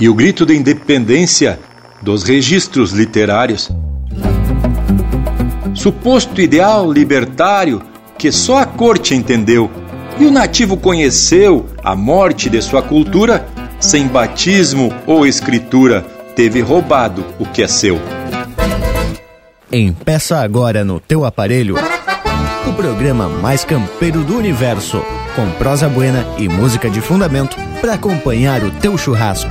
e o grito de independência dos registros literários. Suposto ideal libertário que só a corte entendeu e o nativo conheceu a morte de sua cultura, sem batismo ou escritura, teve roubado o que é seu. Empeça agora no teu aparelho o programa mais campeiro do universo, com prosa buena e música de fundamento para acompanhar o teu churrasco.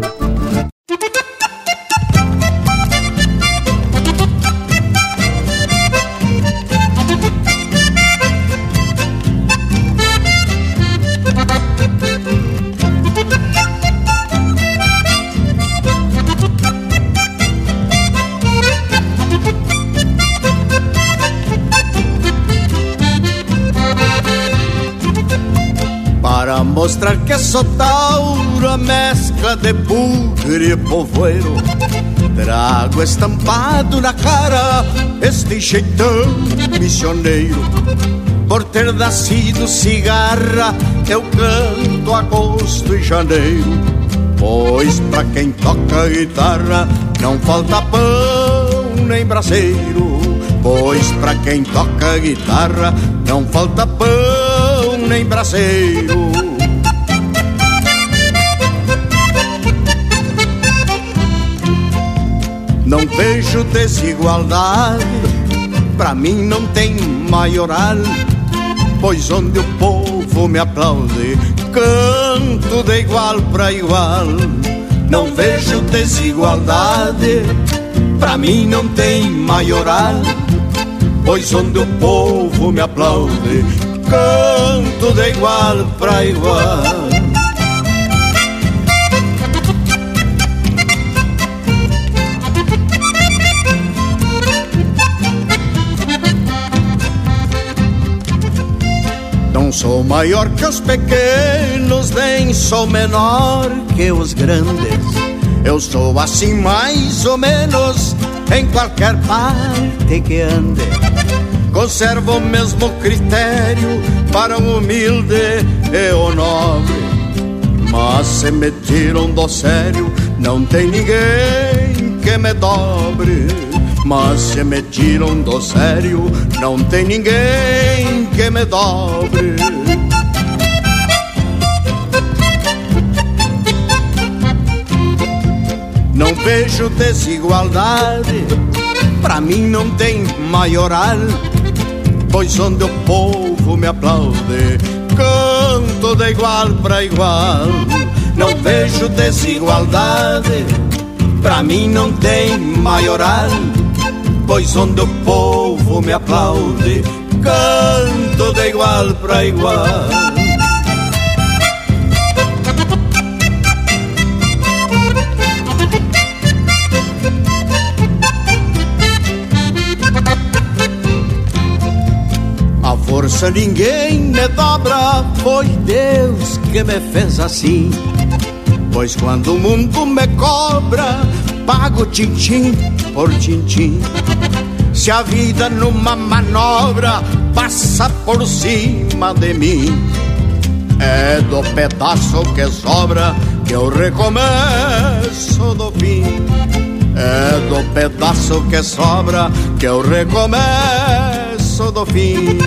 Mostrar que sou tauro, mescla de bugre e povoeiro. Trago estampado na cara este jeitão missioneiro. Por ter nascido cigarra, eu canto agosto e janeiro. Pois pra quem toca guitarra, não falta pão nem braseiro. Pois pra quem toca guitarra, não falta pão nem braseiro. Vejo desigualdade, pra mim não tem maioral, pois onde o povo me aplaude, canto de igual pra igual. Não vejo desigualdade, pra mim não tem maioral, pois onde o povo me aplaude, canto de igual pra igual. Sou maior que os pequenos, nem sou menor que os grandes. Eu sou assim mais ou menos em qualquer parte que ande. Conservo o mesmo critério para o humilde e o nobre. Mas se me tiram do sério, não tem ninguém que me dobre. Mas se me tiram do sério, não tem ninguém que me dobre. Não vejo desigualdade, pra mim não tem maioral, pois onde o povo me aplaude, canto de igual pra igual. Não vejo desigualdade, pra mim não tem maioral pois onde o povo me aplaude, canto de igual para igual. A força ninguém me dobra, foi Deus que me fez assim. Pois quando o mundo me cobra, pago tintim por tintim. Se a vida numa manobra passa por cima de mim, é do pedaço que sobra que eu recomeço do fim. É do pedaço que sobra que eu recomeço do fim.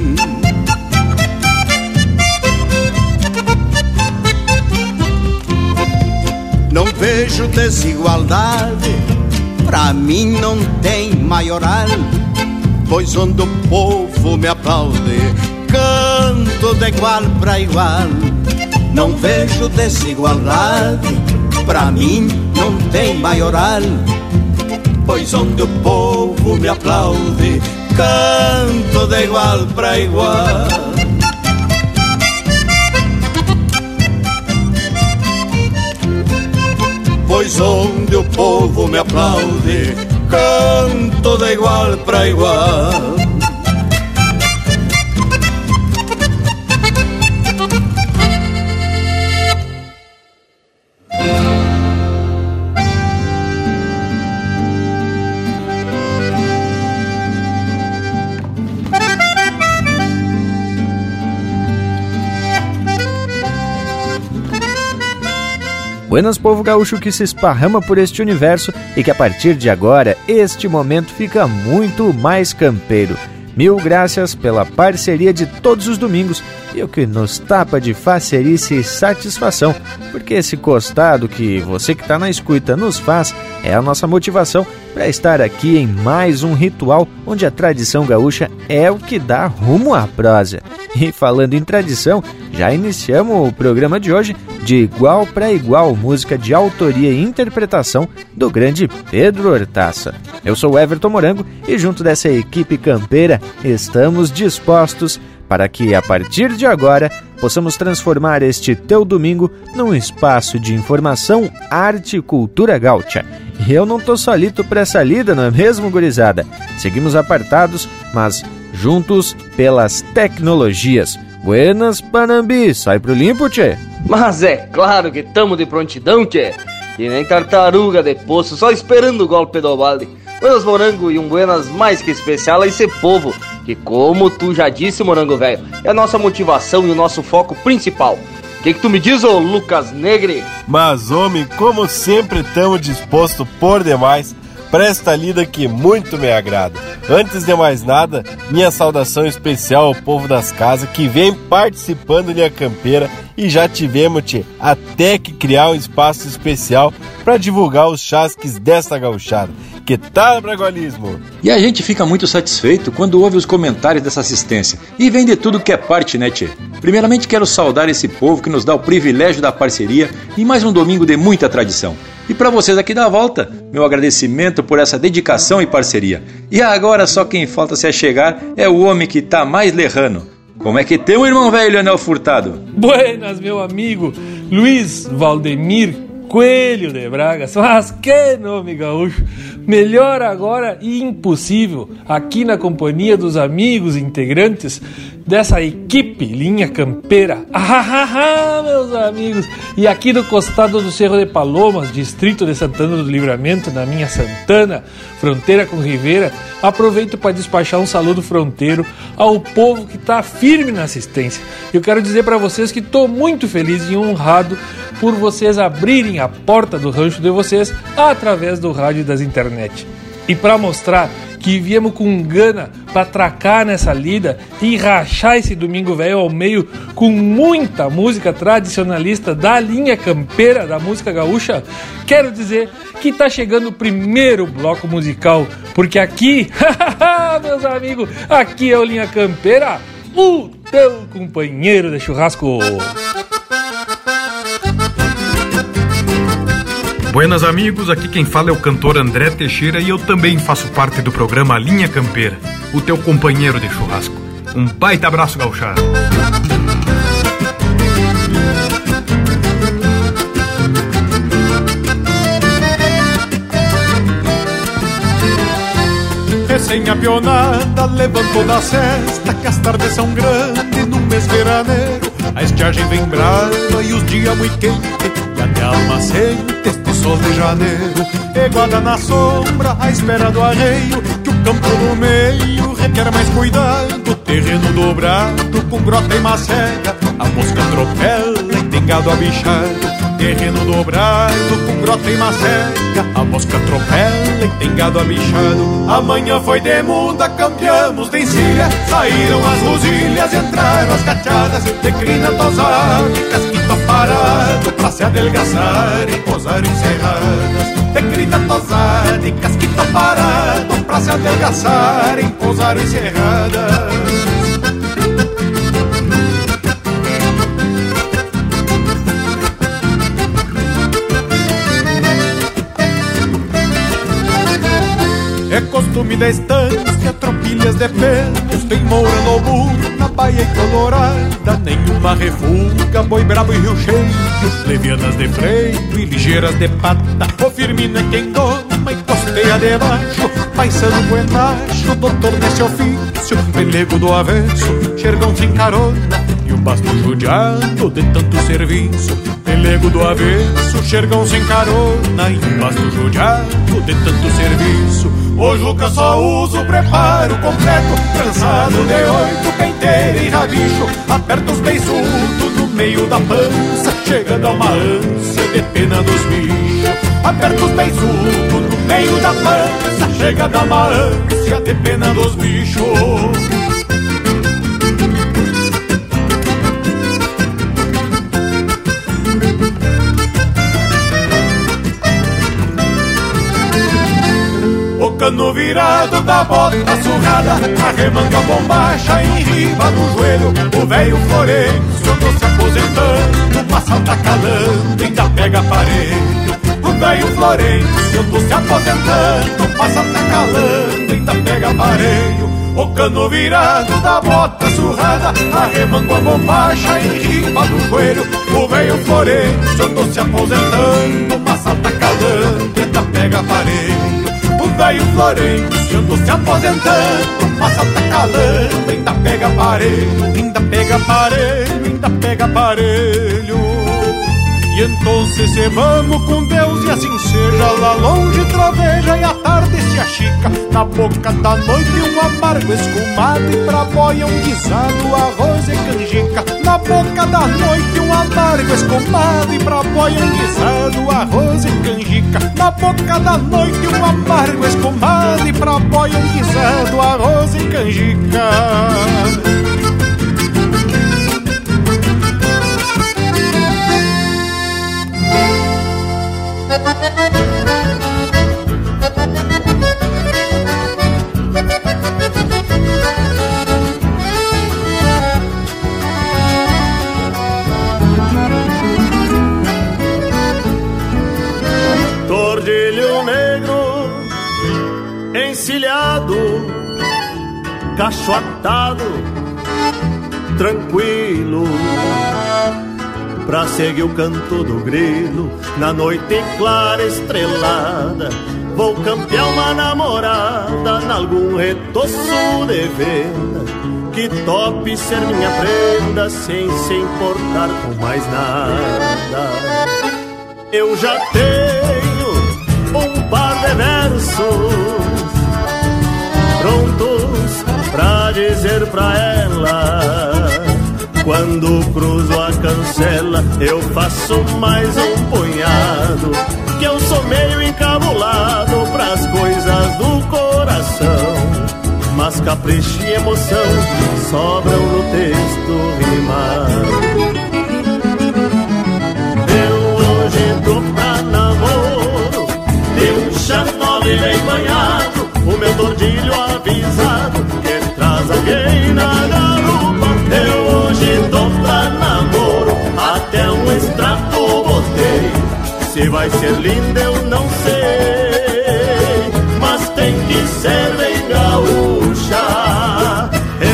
Não vejo desigualdade, pra mim não tem maioral, pois onde o povo me aplaude, canto de igual pra igual. Não vejo desigualdade, pra mim não tem maioral, pois onde o povo me aplaude, canto de igual pra igual. pois onde o povo me aplaude, canto de igual para igual. Buenas povo gaúcho que se esparrama por este universo e que a partir de agora este momento fica muito mais campeiro. Mil graças pela parceria de todos os domingos e o que nos tapa de facerice e satisfação, porque esse costado que você que está na escuta nos faz é a nossa motivação para estar aqui em mais um ritual onde a tradição gaúcha é o que dá rumo à prosa. E falando em tradição, já iniciamos o programa de hoje de igual para igual, música de autoria e interpretação do grande Pedro Hortaça. Eu sou Everton Morango e junto dessa equipe campeira estamos dispostos para que a partir de agora possamos transformar este teu domingo num espaço de informação, arte e cultura gaúcha. E eu não tô solito para essa lida, não é mesmo, gurizada? Seguimos apartados, mas juntos pelas tecnologias. Buenas, Panambi, sai pro limpo, tchê. Mas é claro que tamo de prontidão, tchê. Que nem tartaruga de poço, só esperando o golpe do balde. Buenas, morango, e um buenas mais que especial a esse povo, que como tu já disse, morango velho, é a nossa motivação e o nosso foco principal. O que, que tu me diz, ô Lucas Negre? Mas, homem, como sempre estamos dispostos por demais para esta lida que muito me agrada. Antes de mais nada, minha saudação especial ao povo das casas que vem participando linha campeira e já tivemos te, até que criar um espaço especial para divulgar os chasques desta gauchada. Que tal, Bragualismo? E a gente fica muito satisfeito quando ouve os comentários dessa assistência. E vem de tudo que é parte, né, Tchê? Primeiramente quero saudar esse povo que nos dá o privilégio da parceria e mais um domingo de muita tradição. E para vocês aqui da volta, meu agradecimento por essa dedicação e parceria. E agora só quem falta se achegar é o homem que tá mais lerrano. Como é que tem o irmão velho, Leonel Furtado? Buenas, meu amigo Luiz Valdemir Coelho de Bragas. Mas que nome gaúcho! Melhor agora e impossível, aqui na companhia dos amigos integrantes dessa equipe linha campeira. Ah, meus amigos! E aqui do costado do Cerro de Palomas, distrito de Santana do Livramento, na minha Santana, fronteira com Ribeira, aproveito para despachar um saludo fronteiro ao povo que está firme na assistência. Eu quero dizer para vocês que estou muito feliz e honrado por vocês abrirem a porta do rancho de vocês através do rádio das internet. E para mostrar que viemos com gana para atracar nessa lida e rachar esse domingo velho ao meio com muita música tradicionalista da linha campeira da música gaúcha, quero dizer que tá chegando o primeiro bloco musical, porque aqui, meus amigos, aqui é o Linha Campeira, o teu companheiro de churrasco. Buenas amigos, aqui quem fala é o cantor André Teixeira e eu também faço parte do programa Linha Campeira, o teu companheiro de churrasco. Um baita abraço gauchado. Recém-apionada, levantou da cesta Que as tardes são grandes no mês veraneiro A estiagem vem brava e os dias muito quentes E até almacente sol de janeiro Eguada na sombra, à espera do arreio Que o campo no meio requer mais cuidado Terreno dobrado, com grota e macega A mosca atropela e tem gado abichado. Terreno dobrado, com grota e macega A mosca atropela e tem gado abichado. Amanhã foi de muda, campeamos de encilha Saíram as rosilhas, entraram as cachadas De crina tosada, casquito parado Pra se adelgaçar e posar encerradas De crina tosada e casquito parado Pra se adelgaçar e posar encerradas É costume da estância, tropilhas de pelos Tem moura no burro, na baia e colorada Nenhuma refuga, boi brabo e rio cheio Levianas de freio e ligeiras de pata. O firmino é quem doma e costeia debaixo Paisano buenacho, doutor nesse ofício Pelego do avesso, xergão sem carona Basto judiado de tanto serviço. Pelego do avesso, xergão sem carona E basto judiado de tanto serviço. O Juca só usa o preparo completo Trançado de oito, penteiro e rabicho. Aperta os beiçudos no meio da pança Chegando a uma ânsia de pena dos bichos. Aperta os beiçudos no meio da pança Chega a dar uma ânsia de pena dos bichos. Cano virado da bota surrada a bombacha em riba do joelho. O velho Florencio andou se aposentando Passa tá calando, ainda pega aparelho O velho Florencio andou se aposentando Passa tá calando, ainda pega aparelho o cano virado da bota surrada Arremango a bombacha em riba do joelho. O velho Florencio andou se aposentando Passa tá calando, ainda pega aparelho velho Florencio andou se aposentando. Passa tá calando, ainda pega aparelho. Ainda pega aparelho, ainda pega aparelho. E então se vamos com Deus e assim seja. Lá longe troveja e a tarde se achica. Na boca da noite um amargo escumado E pra boia um guisado, arroz e canjica. Na boca da noite um amargo escumado E pra boia um guisado, arroz e canjica. Na boca da noite um amargo escumado E pra boia um guisado, arroz e canjica cachoatado, tranquilo pra seguir o canto do grilo na noite clara estrelada. Vou campear uma namorada nalgum retoço de venda que tope ser minha prenda sem se importar com mais nada. Eu já tenho um par de versos prontos pra dizer pra ela quando cruzo a cancela, eu faço mais um punhado. Que eu sou meio encabulado pras coisas do coração. Mas capricho e emoção sobram no texto rimado. Ser linda eu não sei, mas tem que ser bem gaúcha.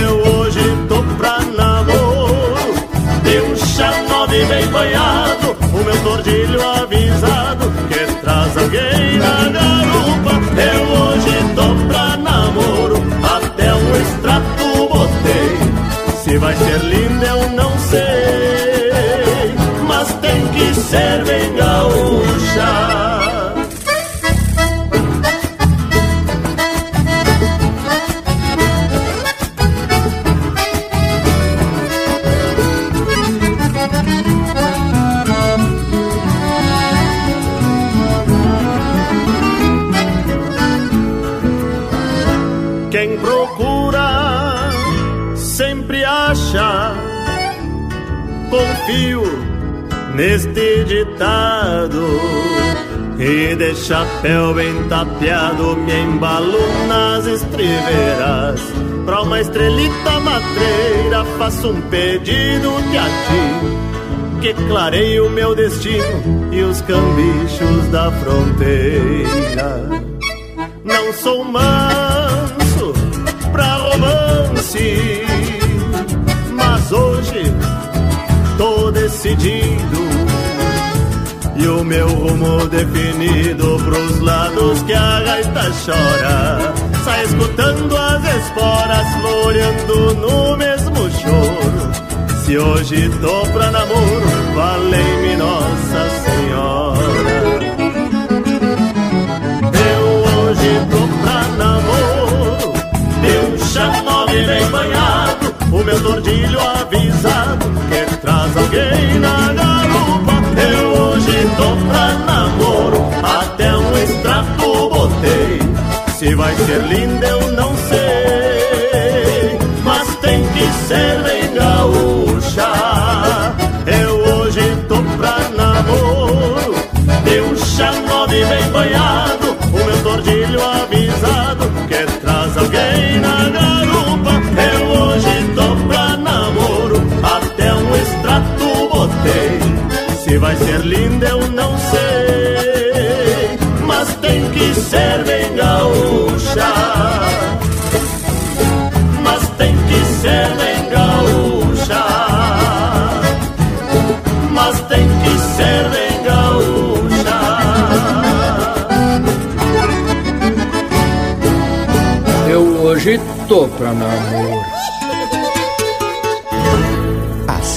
Eu hoje tô pra namoro, de um chanove bem banhado, o meu tordilho avisado que traz alguém na garupa. Eu hoje tô pra namoro, até um extrato botei. Se vai ser linda eu não sei, mas tem que ser bem neste ditado e de chapéu bem tapeado me embalo nas estriveiras. Pra uma estrelita matreira faço um pedido de a ti que o meu destino e os cambichos da fronteira. Não sou manso pra romance, mas hoje tô decidido. E o meu rumo definido pros lados que a gaita chora. Sai escutando as esporas, floreando no mesmo choro. Se hoje tô pra namoro, valei-me Nossa Senhora. Eu hoje tô pra namoro De um chanove bem banhado O meu tordilho avisado Alguém na garupa Eu hoje tô pra namoro Até um extrato botado ser linda eu não sei, mas tem que ser bem gaúcha. Eu hoje tô pra namoro, de um xanove bem banhado, o meu tordilho avisado que traz alguém na garupa. Se vai ser linda eu não sei, mas tem que ser bem gaúcha. Mas tem que ser bem gaúcha. Mas tem que ser bem gaúcha. Eu hoje tô pra namoro.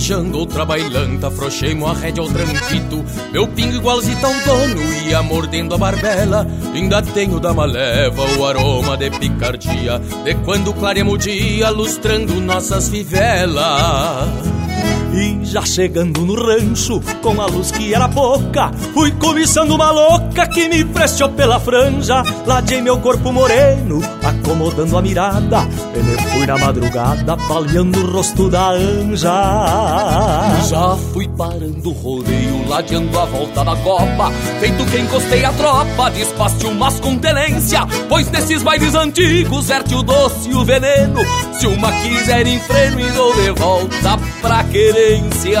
Farejando outra bailanta, afrouxei-mo a rédea ao tranquito Meu pingo igualzito ao dono, ia mordendo a barbela. Ainda tenho da maleva o aroma de picardia De quando clareamos o dia, lustrando nossas fivelas. E já chegando no rancho, com a luz que era pouca, fui cobiçando uma louca que me prestou pela franja. Ladei meu corpo moreno, acomodando a mirada. E me fui na madrugada, palhando o rosto da anja. Já fui parando o rodeio, ladeando a volta da copa. Feito que encostei a tropa, despaste umas com tenência. Pois nesses bailes antigos, verte o doce e o veneno. Se uma quiser em freno, e dou de volta pra querência.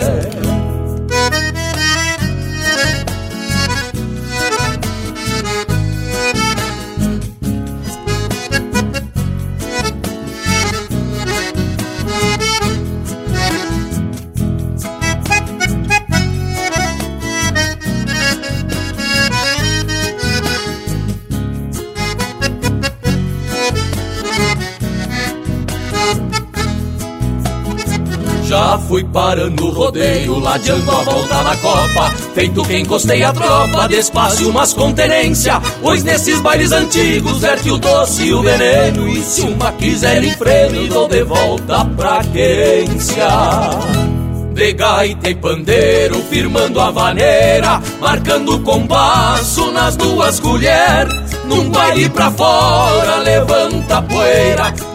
Parando o rodeio, ladeando a volta na copa. Feito que encostei a tropa, despacio mas com tenência. Pois nesses bailes antigos verte o doce e o veneno. E se uma quiser em freno, dou de volta pra quência. De gaita e pandeiro, firmando a vaneira, marcando o compasso nas duas colheres. Num baile pra fora, levanta a poeira,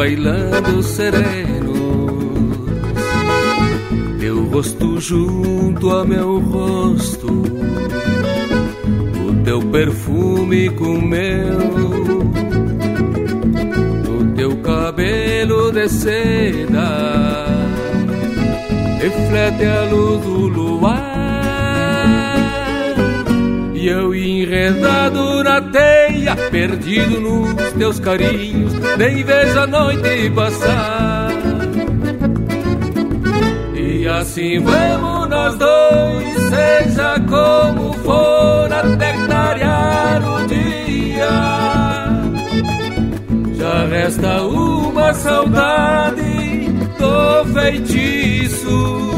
Bailando sereno, teu rosto junto a meu rosto, o teu perfume com meu, o teu cabelo de seda, reflete a luz do luar. E eu enredado na teia, perdido nos carinhos, nem vejo a noite passar. E assim vamos nós dois, seja como for, até clarear o dia. Já resta uma saudade do feitiço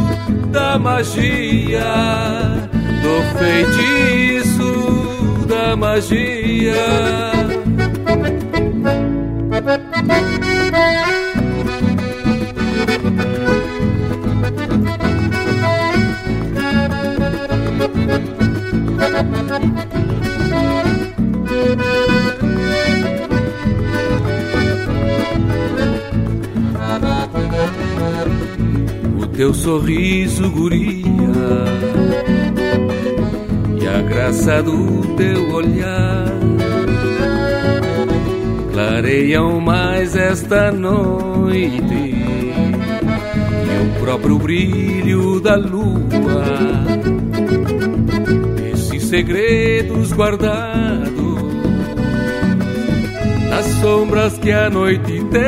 da magia do feitiço da magia. O teu sorriso, guria a graça do teu olhar clareiam mais esta noite e o próprio brilho da lua. Segredos guardados nas sombras que a noite tem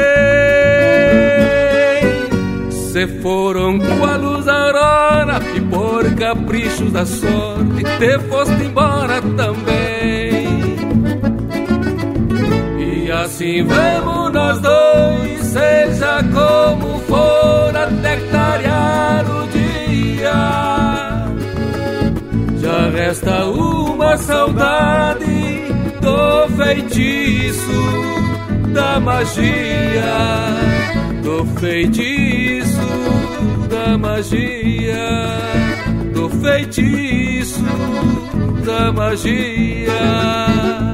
se foram com a luz aurora e por caprichos da sorte te foste embora também. E assim vamos nós dois, seja como for, até clarear o dia. Resta uma saudade do feitiço da magia, do feitiço da magia, do feitiço da magia.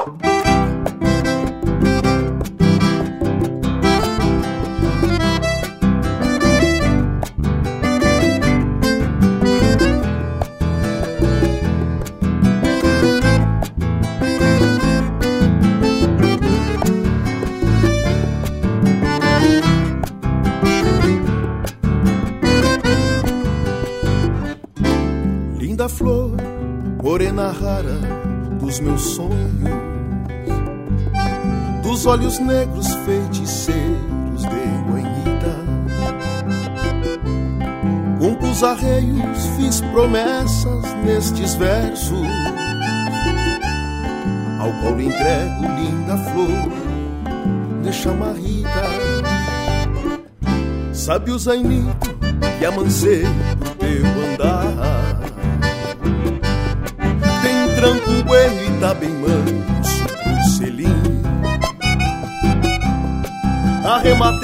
Olhos negros feiticeiros de. Com os arreios fiz promessas nestes versos, ao qual lhe entrego linda flor de chamarrita. Sabe o zainito que amancei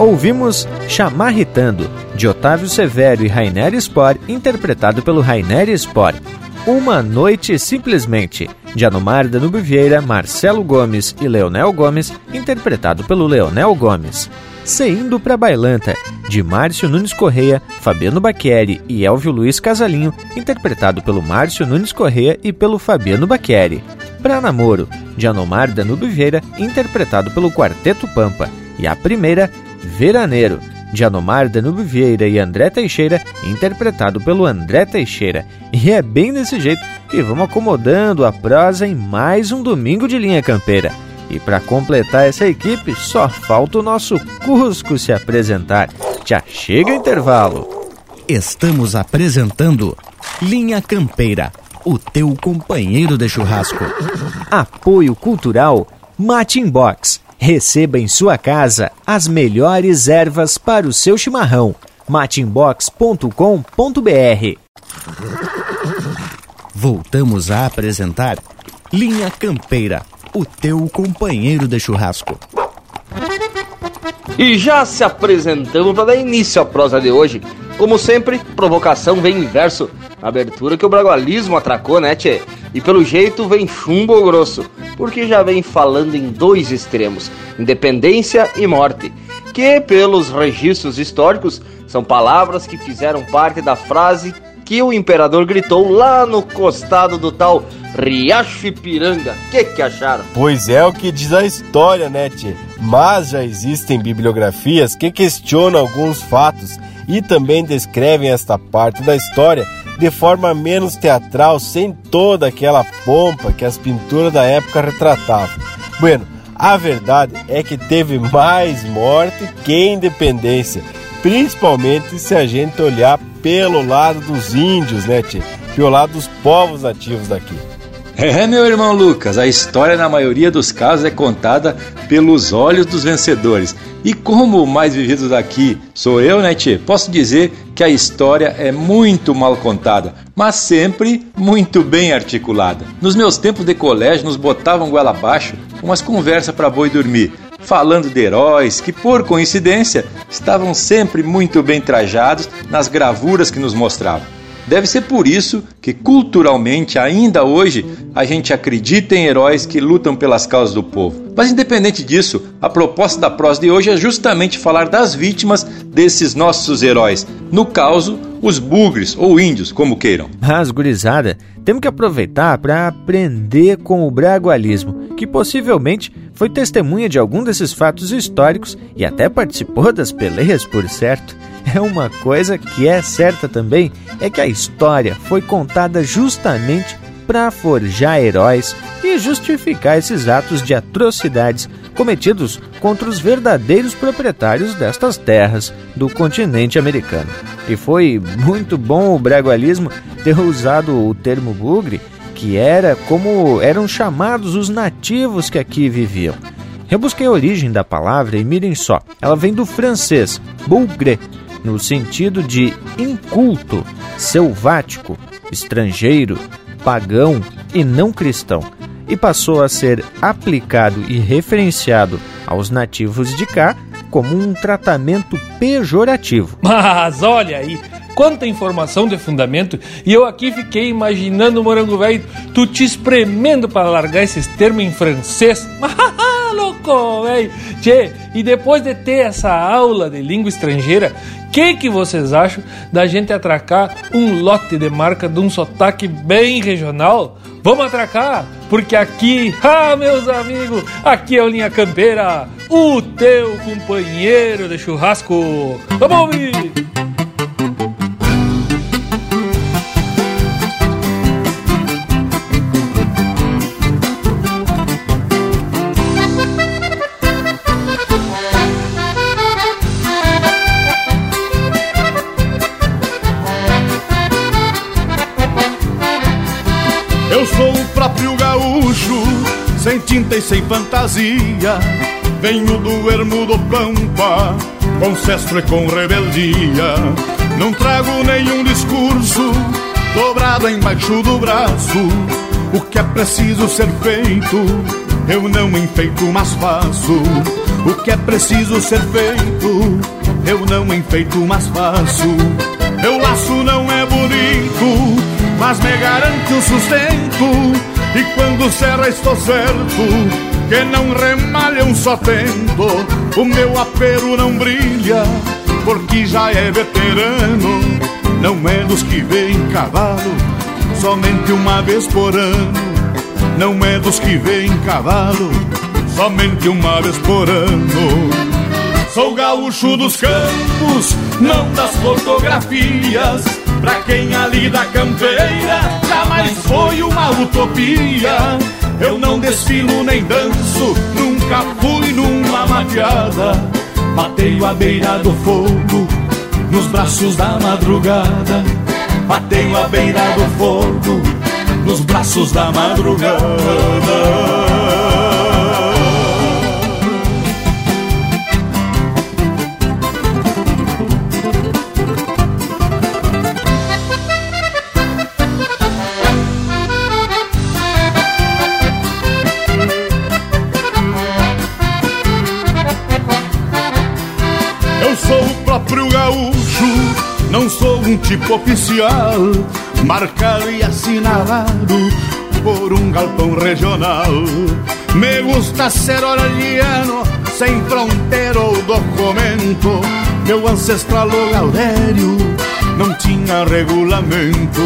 Ouvimos Chamarritando, de Otávio Severo e Rainer Spor, interpretado pelo Rainer Spor. Uma Noite Simplesmente, de Anomar Danube Vieira, Marcelo Gomes e Leonel Gomes, interpretado pelo Leonel Gomes. Seindo pra Bailanta, de Márcio Nunes Correia, Fabiano Baqueri e Elvio Luiz Casalinho, interpretado pelo Márcio Nunes Correia e pelo Fabiano Baqueri. Pra Namoro, de Anomar Danube Vieira, interpretado pelo Quarteto Pampa. E a primeira, Veraneiro, de Anomar Danube Vieira e André Teixeira, interpretado pelo André Teixeira. E é bem desse jeito que vamos acomodando a prosa em mais um domingo de linha campeira. E para completar essa equipe, só falta o nosso Cusco se apresentar. Já chega o intervalo. Estamos apresentando Linha Campeira, o teu companheiro de churrasco. Apoio Cultural Matin Box. Receba em sua casa as melhores ervas para o seu chimarrão. matinbox.com.br Voltamos a apresentar Linha Campeira, o teu companheiro de churrasco. E já se apresentamos para dar início à prosa de hoje. Como sempre, provocação vem em verso. Abertura que o bragualismo atracou, né, tchê? E pelo jeito vem chumbo grosso, porque já vem falando em dois extremos: independência e morte. Que, pelos registros históricos, são palavras que fizeram parte da frase que o imperador gritou lá no costado do tal Riacho Ipiranga. Que que acharam? Pois é o que diz a história, né, tchê? Mas já existem bibliografias que questionam alguns fatos e também descrevem esta parte da história de forma menos teatral, sem toda aquela pompa que as pinturas da época retratavam. Bueno, a verdade é que teve mais morte que independência, principalmente se a gente olhar pelo lado dos índios, né, tchê? Pelo lado dos povos nativos daqui. É, meu irmão Lucas, a história na maioria dos casos é contada pelos olhos dos vencedores. E como o mais vivido daqui sou eu, né, tchê? Posso dizer que a história é muito mal contada, mas sempre muito bem articulada. Nos meus tempos de colégio, nos botavam goela abaixo umas conversas para boi dormir, falando de heróis que, por coincidência, estavam sempre muito bem trajados nas gravuras que nos mostravam. Deve ser por isso que, culturalmente, ainda hoje, a gente acredita em heróis que lutam pelas causas do povo. Mas, independente disso, a proposta da prosa de hoje é justamente falar das vítimas desses nossos heróis. No caso, os bugres ou índios, como queiram. Mas, gurizada, temos que aproveitar para aprender com o bragualismo, que possivelmente foi testemunha de algum desses fatos históricos e até participou das peleias, por certo. É uma coisa que é certa também, é que a história foi contada justamente para forjar heróis e justificar esses atos de atrocidades cometidos contra os verdadeiros proprietários destas terras do continente americano. E foi muito bom o bragualismo ter usado o termo bugre que era como eram chamados os nativos que aqui viviam. Rebusquei a origem da palavra e mirem só, ela vem do francês bougre, no sentido de inculto, selvático, estrangeiro, pagão e não cristão, e passou a ser aplicado e referenciado aos nativos de cá como um tratamento pejorativo. Mas olha aí, quanta informação de fundamento, e eu aqui fiquei imaginando morango velho, tu te espremendo para largar esses termos em francês. louco, velho! Tchê, e depois de ter essa aula de língua estrangeira, que que vocês acham da gente atracar um lote de marca de um sotaque bem regional? Vamos atracar, porque aqui, ah, meus amigos, aqui é o Linha Campeira, o teu companheiro de churrasco. Vamos ouvir! Sem fantasia. Venho do ermo do Pampa, com cestro e com rebeldia. Não trago nenhum discurso dobrado embaixo do braço. O que é preciso ser feito, eu não enfeito, mas faço. O que é preciso ser feito, eu não enfeito, mas faço. Meu laço não é bonito, mas me garante o sustento e quando serra estou certo Que não remalha um só tento. O meu apelo não brilha Porque já é veterano. Não é dos que vem cavalo Somente uma vez por ano. Não é dos que vem cavalo Somente uma vez por ano. Sou gaúcho dos campos, não das fotografias Pra quem ali da campeira jamais foi uma utopia. Eu não desfilo nem danço, nunca fui numa mateada. Bateio à beira do fogo, nos braços da madrugada. Bateio à beira do fogo, nos braços da madrugada. Um tipo oficial, marcado e assinalado por um galpão regional. Me gusta ser oraliano, sem fronteira ou documento. Meu ancestral Gaudério não tinha regulamento.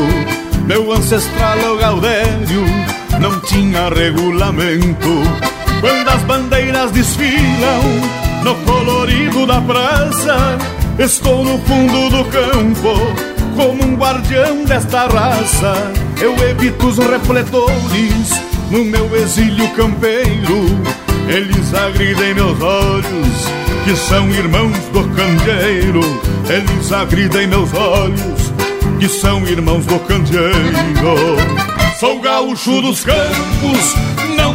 Meu ancestral Gaudério não tinha regulamento. Quando as bandeiras desfilam no colorido da praça, Estou no fundo do campo, como um guardião desta raça. Eu evito os refletores no meu exílio campeiro. Eles agridem meus olhos, que são irmãos do candeeiro. Eles agridem meus olhos, que são irmãos do candeeiro. Sou gaúcho dos campos,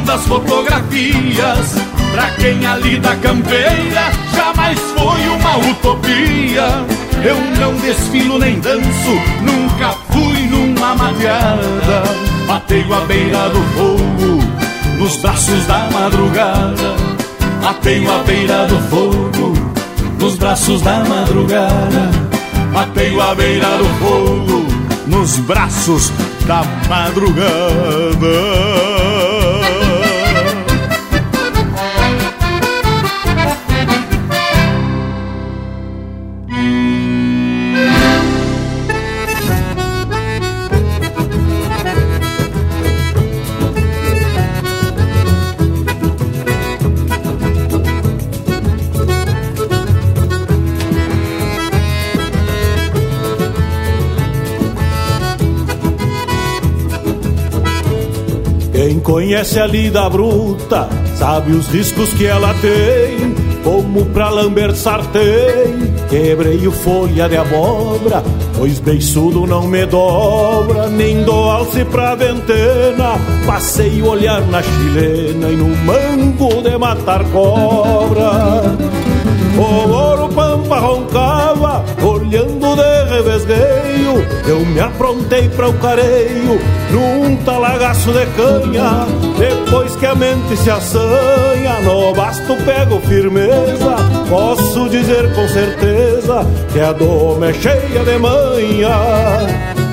das fotografias. Pra quem ali da campeira jamais foi uma utopia. Eu não desfilo nem danço, nunca fui numa mateada. Bateio à beira do fogo, nos braços da madrugada. Bateio à beira do fogo, nos braços da madrugada. Bateio à beira do fogo nos braços da madrugada. Conhece a lida bruta, sabe os riscos que ela tem. Como pra lamber sartém, quebrei o folha de abóbora, pois beiçudo não me dobra, nem dou alce pra ventena. Passei o olhar na chilena e no mango de matar cobra. O ouro pampa roncava, olhando de revesgueio. Eu me aprontei para o careio, num talagaço de canha. Depois que a mente se assanha, no basto pego firmeza. Posso dizer com certeza que a doma é cheia de manha.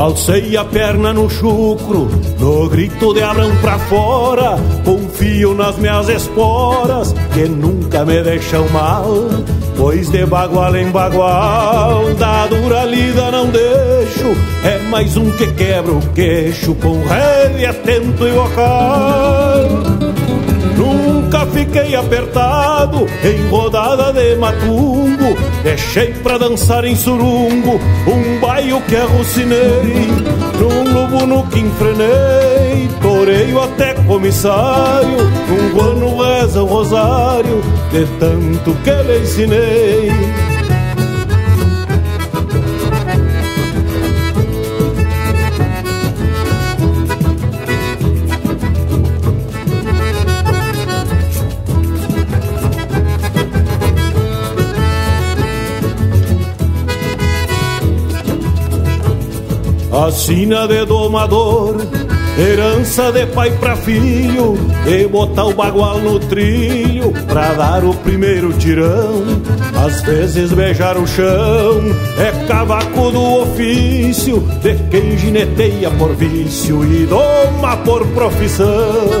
Alcei a perna no chucro, no grito de Abrão pra fora. Confio nas minhas esporas, que nunca me deixam mal. Pois de bagual em bagual, da dura lida não deixo. É mais um que quebra o queixo, com rede atento e vocal. Fiquei apertado em rodada de matungo. Deixei pra dançar em surungo um baio que arrucinei. Num lobo no que enfrenei, toreio até comissário. Um guano reza o rosário, de tanto que lhe ensinei. Sina de domador, herança de pai pra filho, e botar o bagual no trilho pra dar o primeiro tirão. Às vezes beijar o chão é cavaco do ofício de quem gineteia por vício e doma por profissão.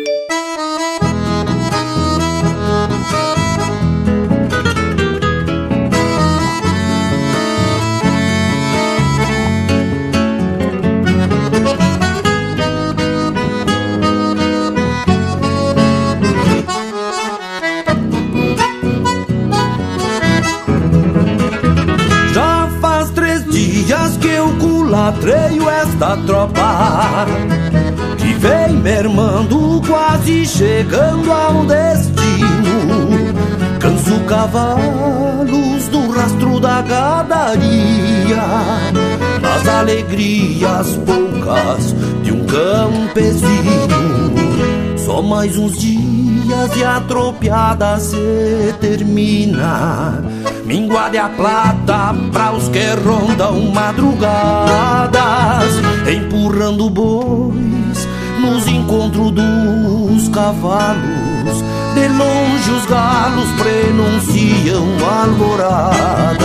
Esta tropa que vem mermando, quase chegando ao destino. Canso cavalos do rastro da gadaria, nas alegrias poucas de um campesino. Só mais uns dias e a tropiada se termina Míngua de a plata pra os que rondam madrugadas Empurrando bois nos encontros dos cavalos. De longe os galos prenunciam alvoradas.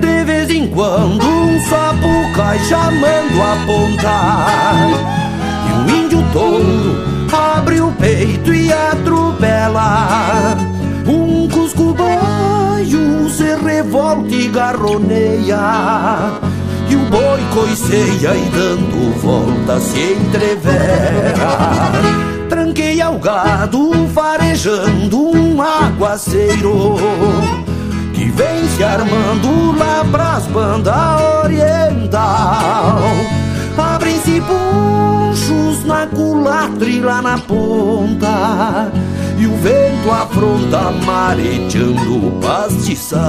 De vez em quando um sapo cai chamando a ponta E um índio touro abre o peito e atropela revolta e garroneia E o boi coiceia e dando volta se entrevera. Tranqueia o gado farejando um aguaceiro Que vem se armando lá pras bandas oriental. Abrem-se ponchos na culatra lá na ponta E o vento afronta marejando o pastiçal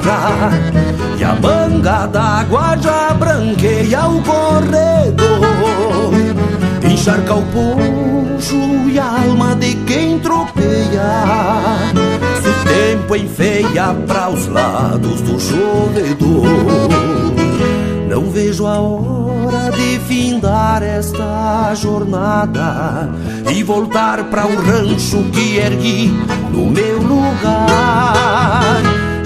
terra. E a manga d'água já branqueia o corredor. Encharca o poncho e a alma de quem tropeia. Se o tempo enfeia para os lados do chovedor Não vejo a hora de findar esta jornada e voltar para o rancho que ergui no meu lugar.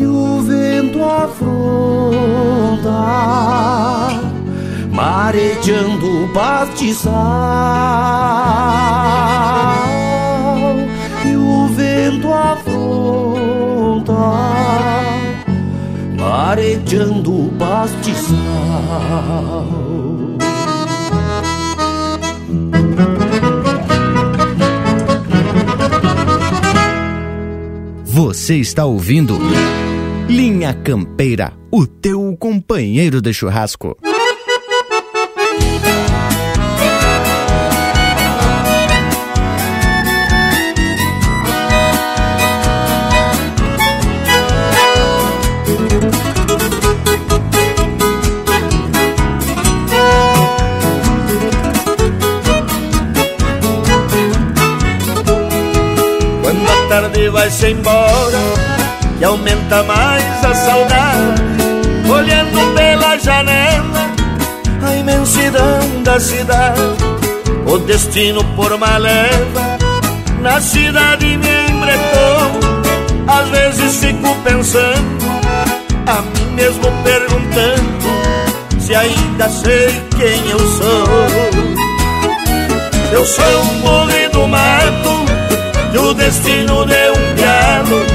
E o vento afronta marejando o pastiçal. E o vento afronta marejando o pastiçal. Você está ouvindo Linha Campeira, o teu companheiro de churrasco. vai-se embora e aumenta mais a saudade. Olhando pela janela a imensidão da cidade, o destino por uma leva na cidade me embretou. Às vezes fico pensando, a mim mesmo perguntando se ainda sei quem eu sou. Eu sou um boi do mato e o destino deu um galo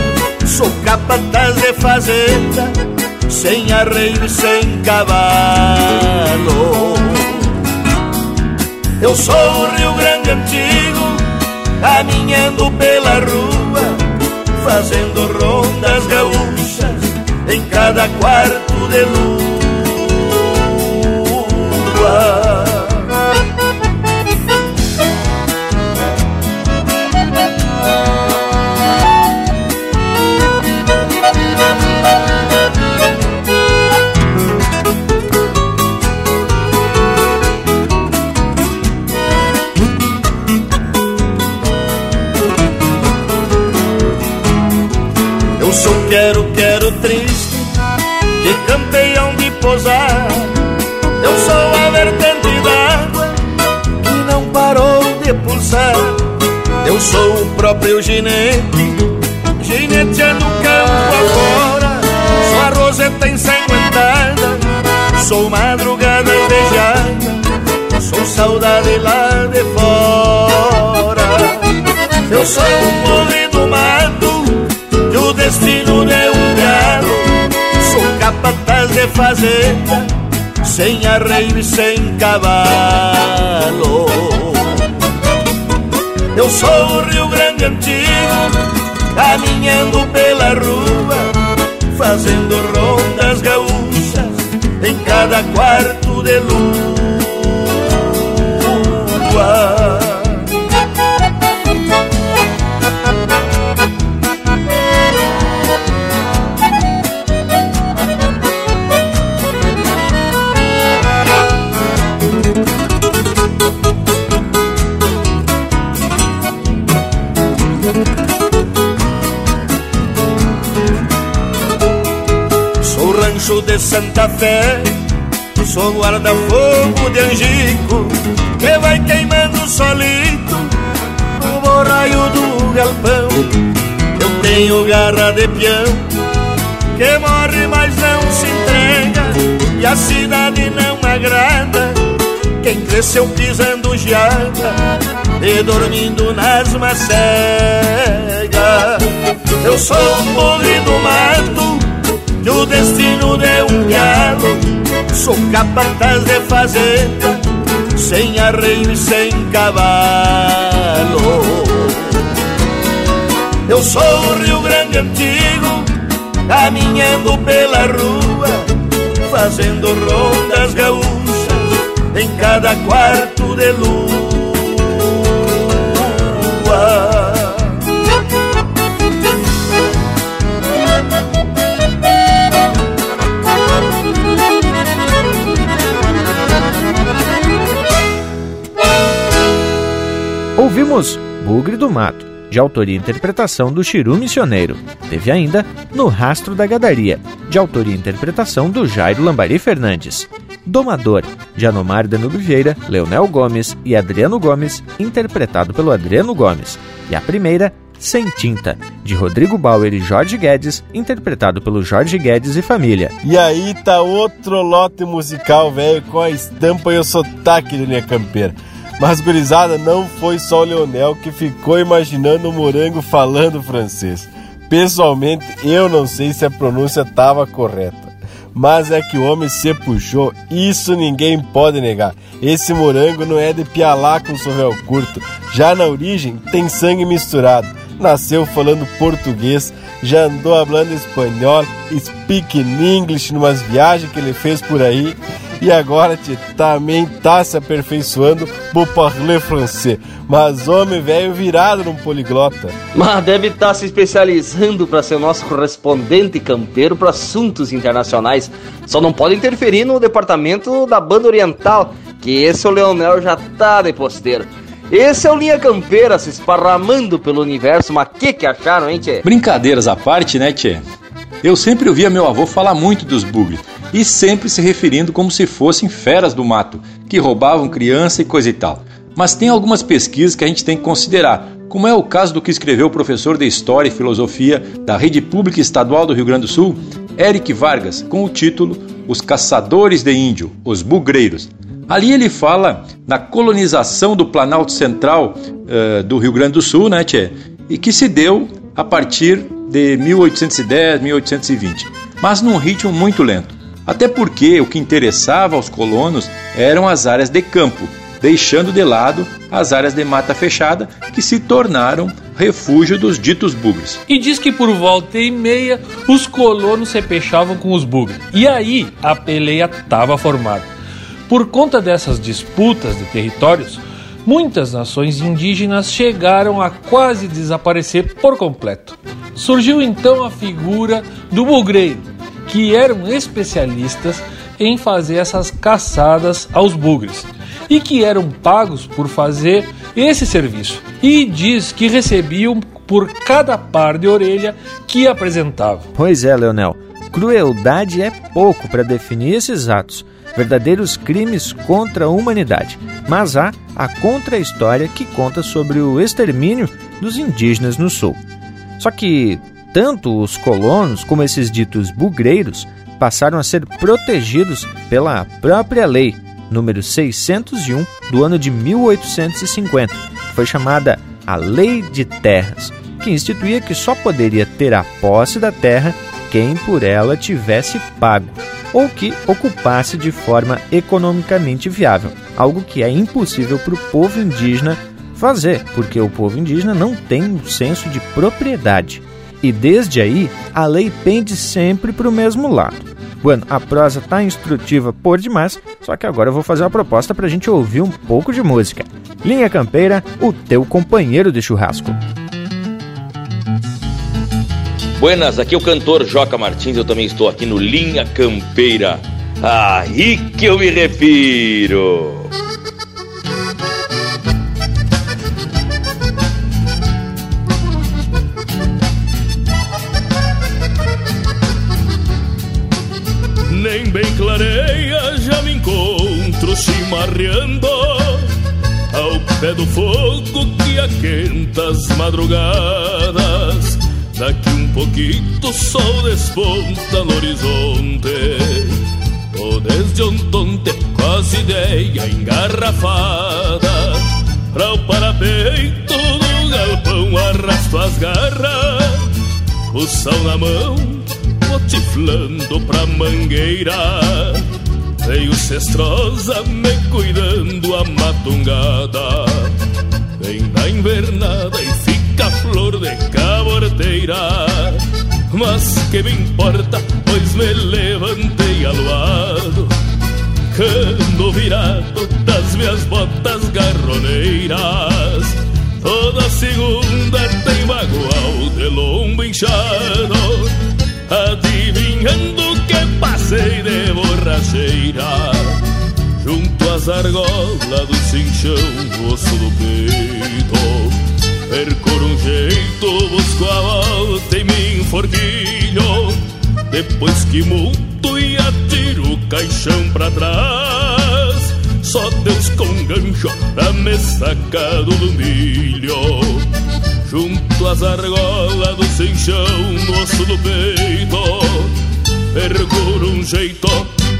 Sou capataz de fazenda Sem arreio e sem cavalo. Eu sou o Rio Grande Antigo Caminhando pela rua Fazendo rondas gaúchas Em cada quarto de lua pousar. Eu sou a vertente d'água que não parou de pulsar. Eu sou o próprio ginete, gineteando campo afora. Sou a roseta ensanguentada, sou madrugada beijada, sou saudade lá de fora. Eu sou fazenda, sem arreio e sem cavalo. Eu sou o Rio Grande antigo, caminhando pela rua, fazendo rondas gaúchas em cada quarto de lua. De Santa Fé. Sou guarda-fogo de Angico Que vai queimando solito. No borraio do galpão Eu tenho garra de peão Que morre mas não se entrega E a cidade não agrada. Quem cresceu pisando geada E dormindo nas macegas. Eu sou um bugre do mato que o destino deu um galo. Sou capataz de fazenda Sem arreio e sem cavalo. Eu sou o Rio Grande antigo Caminhando pela rua Fazendo rondas gaúchas Em cada quarto de lua Ouvimos Bugre do Mato, de autoria e interpretação do Chiru Missioneiro. Teve ainda No Rastro da Gadaria, de autoria e interpretação do Jairo Lambari Fernandes. Domador, de Anomar Danilo Vieira, Leonel Gomes e Adriano Gomes, interpretado pelo Adriano Gomes. E a primeira, Sem Tinta, de Rodrigo Bauer e Jorge Guedes, interpretado pelo Jorge Guedes e família. E aí tá outro lote musical, velho, com a estampa e o sotaque da linha campeira. Mas, gurizada, não foi só o Leonel que ficou imaginando o morango falando francês. Pessoalmente, eu não sei se a pronúncia estava correta. Mas é que o homem se puxou, isso ninguém pode negar. Esse morango não é de pialá com sovel curto. Já na origem, tem sangue misturado. Nasceu falando português, já andou falando espanhol, speaking English numas viagens que ele fez por aí e agora te, também tá se aperfeiçoando pro parler français. Mas homem velho virado num poliglota. Mas deve estar tá se especializando para ser o nosso correspondente campeiro para assuntos internacionais. Só não pode interferir no departamento da banda oriental, que esse o Leonel já tá de posteiro. Esse é o Linha Campeira se esparramando pelo universo, mas que que acharam, hein, tchê? Brincadeiras à parte, né, tchê? Eu sempre ouvia meu avô falar muito dos bugres e sempre se referindo como se fossem feras do mato, que roubavam criança e coisa e tal. Mas tem algumas pesquisas que a gente tem que considerar, como é o caso do que escreveu o professor de História e Filosofia da Rede Pública Estadual do Rio Grande do Sul, Eric Vargas, com o título Os Caçadores de Índio, os Bugreiros. Ali ele fala na colonização do Planalto Central uh, do Rio Grande do Sul, né, tchê? E que se deu a partir de 1810, 1820, mas num ritmo muito lento. Até porque o que interessava aos colonos eram as áreas de campo, deixando de lado as áreas de mata fechada que se tornaram refúgio dos ditos bugres. E diz que por volta e meia os colonos se fechavam com os bugres. E aí a peleia estava formada. Por conta dessas disputas de territórios, muitas nações indígenas chegaram a quase desaparecer por completo. Surgiu então a figura do bugreiro, que eram especialistas em fazer essas caçadas aos bugres e que eram pagos por fazer esse serviço. E diz que recebiam por cada par de orelha que apresentavam. Pois é, Leonel. Crueldade é pouco para definir esses atos, verdadeiros crimes contra a humanidade. Mas há a contra-história que conta sobre o extermínio dos indígenas no sul. Só que tanto os colonos como esses ditos bugreiros passaram a ser protegidos pela própria lei número 601 do ano de 1850, que foi chamada a Lei de Terras, que instituía que só poderia ter a posse da terra quem por ela tivesse pago ou que ocupasse de forma economicamente viável, algo que é impossível para o povo indígena fazer, porque o povo indígena não tem um senso de propriedade. E desde aí, a lei pende sempre para o mesmo lado. Bueno, a prosa tá instrutiva por demais, só que agora eu vou fazer uma proposta para a gente ouvir um pouco de música. Linha Campeira, o teu companheiro de churrasco. Buenas, aqui é o cantor Joca Martins, eu também estou aqui no Linha Campeira. Aí que eu me refiro. Nem bem clareia, já me encontro chimarreando ao pé do fogo que aquenta as madrugadas Daqui um pouquinho o sol desponta no horizonte. Tô desde ontem com as ideias engarrafadas Pra o parapeito do galpão arrasto as garras. O sal na mão, motiflando pra mangueira. Veio cestrosa me cuidando a matungada Vem da invernada e fica flor de caborteira Mas que me importa, pois me levantei aluado. Cando virado das minhas botas garroneiras Toda segunda tem bagual de lombo inchado Adivinhando que passei de borracheira. Junto às argolas do cinchão, osso do peito Percoro um jeito, busco a volta e me enforquilho Depois que multo e atiro o caixão pra trás Só Deus com gancho pra me sacar do milho Junto às argolas do cinchão, no osso do peito Percoro um jeito,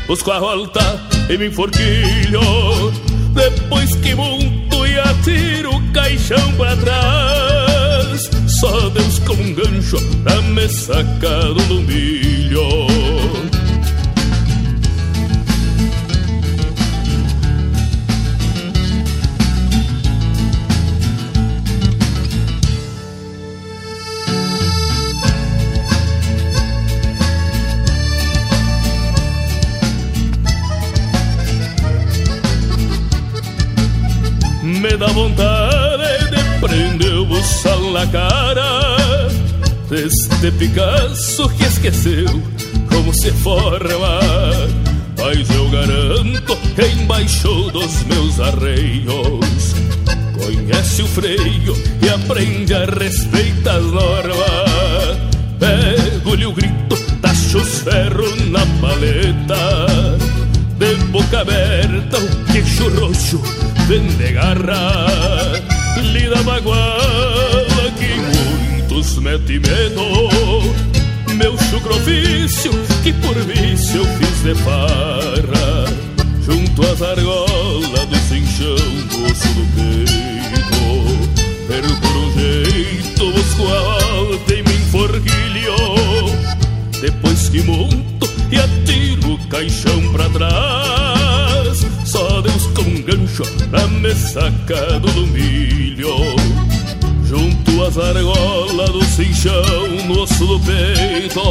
busco a volta e me enforquilho Depois que monto atiro o caixão pra trás. Só Deus com um gancho pra me sacar do milho me dá vontade de prender o buçal na cara Deste Picasso que esqueceu como se forma Mas eu garanto que embaixo dos meus arreios Conhece o freio e aprende a respeitar as normas Pego-lhe o grito, tacho os ferros na paleta. De boca aberta, o queixo roxo vende garra Lida magoada que muitos mete medo Meu chucro ofício que por vício fiz de farra Junto às argolas do cinchão, osso do peito Perco um jeito, busco a volta e me enforquilho Depois que monto e atiro o caixão pra trás com gancho pra me sacar do milho. Junto às argolas do cinchão, no osso do peito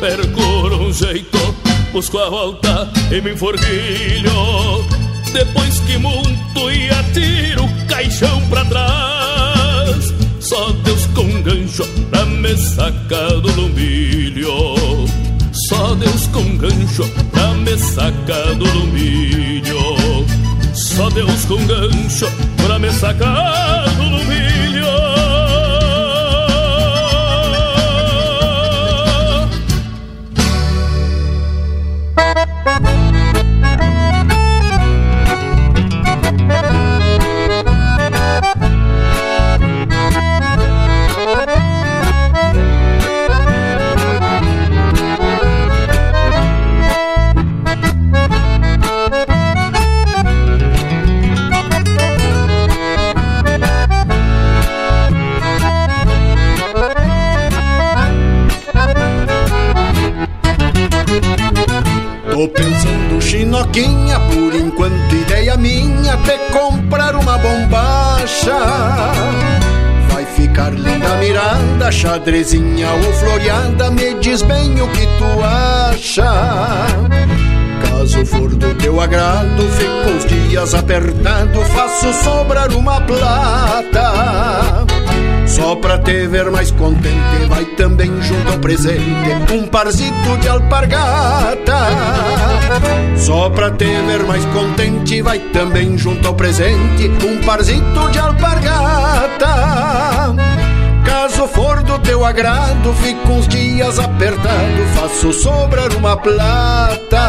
Percuro um jeito, busco a volta e me enforquilho. Depois que monto e atiro o caixão pra trás Só Deus com gancho pra me sacar do milho. Só Deus com gancho pra me sacar do milho só Deus com gancho pra me sacar do milho chinoquinha, por enquanto ideia minha te comprar uma bombacha. Vai ficar linda mirada, xadrezinha ou floreada, me diz bem o que tu acha. Caso for do teu agrado, fico uns dias apertado, faço sobrar uma plata. Só pra te ver mais contente, vai também junto ao presente um parzito de alpargata. Só pra te ver mais contente, vai também junto ao presente um parzito de alpargata. Caso for do teu agrado, fico uns dias apertado, faço sobrar uma plata.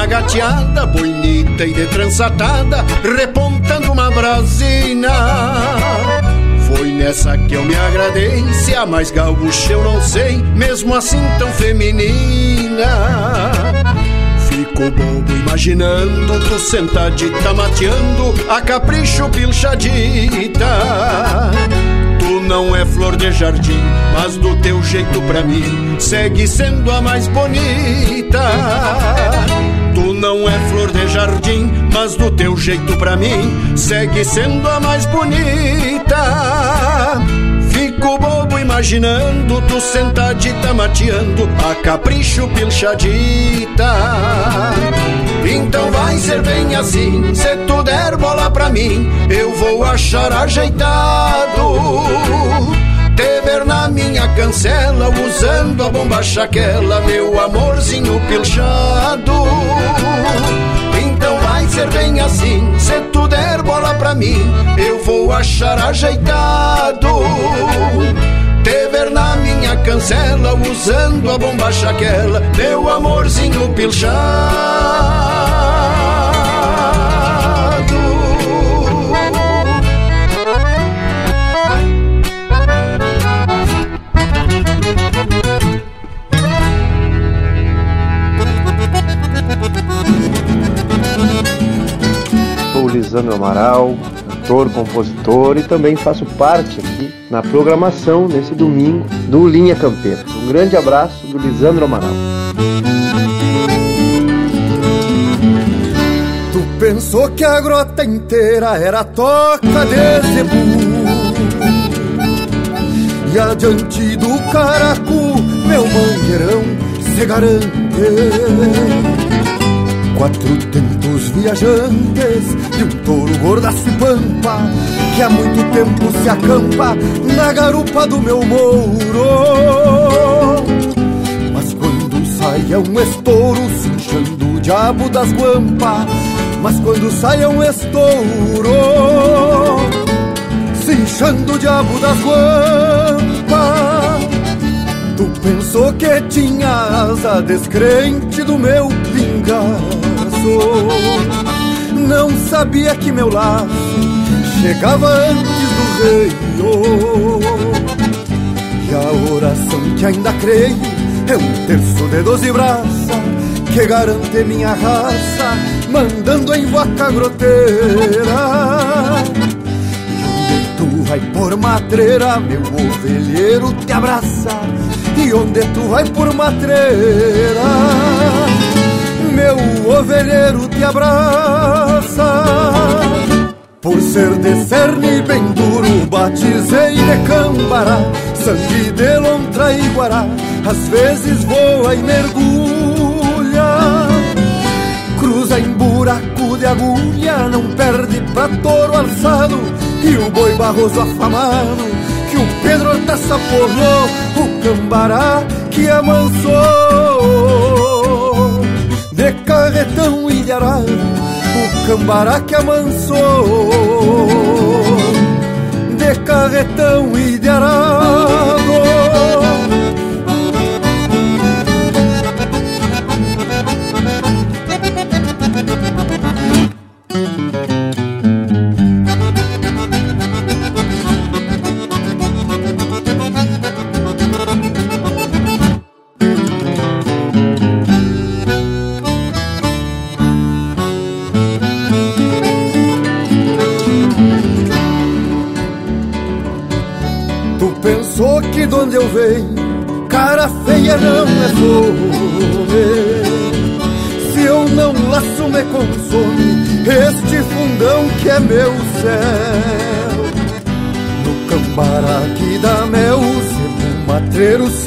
na gateada, bonita e de trançatada, repontando uma brasina. Foi nessa que eu me agradei, se a mais gaúcha eu não sei, mesmo assim tão feminina. Fico bobo imaginando tu sentadita mateando, a capricho pilchadita. Tu não é flor de jardim, mas do teu jeito pra mim segue sendo a mais bonita. Não é flor de jardim, mas do teu jeito pra mim segue sendo a mais bonita. Fico bobo imaginando tu sentadita mateando, a capricho pilchadita. Então vai ser bem assim, se tu der bola pra mim, eu vou achar ajeitado. Te ver na minha cancela, usando a bombacha aquela, meu amorzinho pilchado. Então vai ser bem assim, se tu der bola pra mim, eu vou achar ajeitado. Te ver na minha cancela, usando a bombacha aquela, meu amorzinho pilchado. Lisandro Amaral, cantor, compositor e também faço parte aqui na programação nesse domingo do Linha Campeira. Um grande abraço do Lisandro Amaral. Tu pensou que a grota inteira era toca de zebu E adiante do caracu, meu mangueirão se garante Quatro tempos viajantes de um touro gordaço e pampa Que há muito tempo se acampa na garupa do meu mouro. Mas quando sai é um estouro cinchando o diabo das guampas Mas quando sai é um estouro cinchando o diabo das guampas Tu pensou que tinha asa descrente do meu pingaço Não sabia que meu laço chegava antes do reio. E a oração que ainda creio é um terço de doze braças Que garante minha raça mandando em vaca groteira. Tu vai por matreira, meu ovelheiro te abraça. E onde tu vai por matreira, meu ovelheiro te abraça. Por ser de cerne bem duro, batizei de sangue de lontra e guará, às vezes voa e mergulha. Cruza em buraco de agulha, não perde pra touro alçado, e o boi barroso afamado que o Pedro Taça porrou, o cambará que amansou carretão arado, o cambará que amansou. De carretão e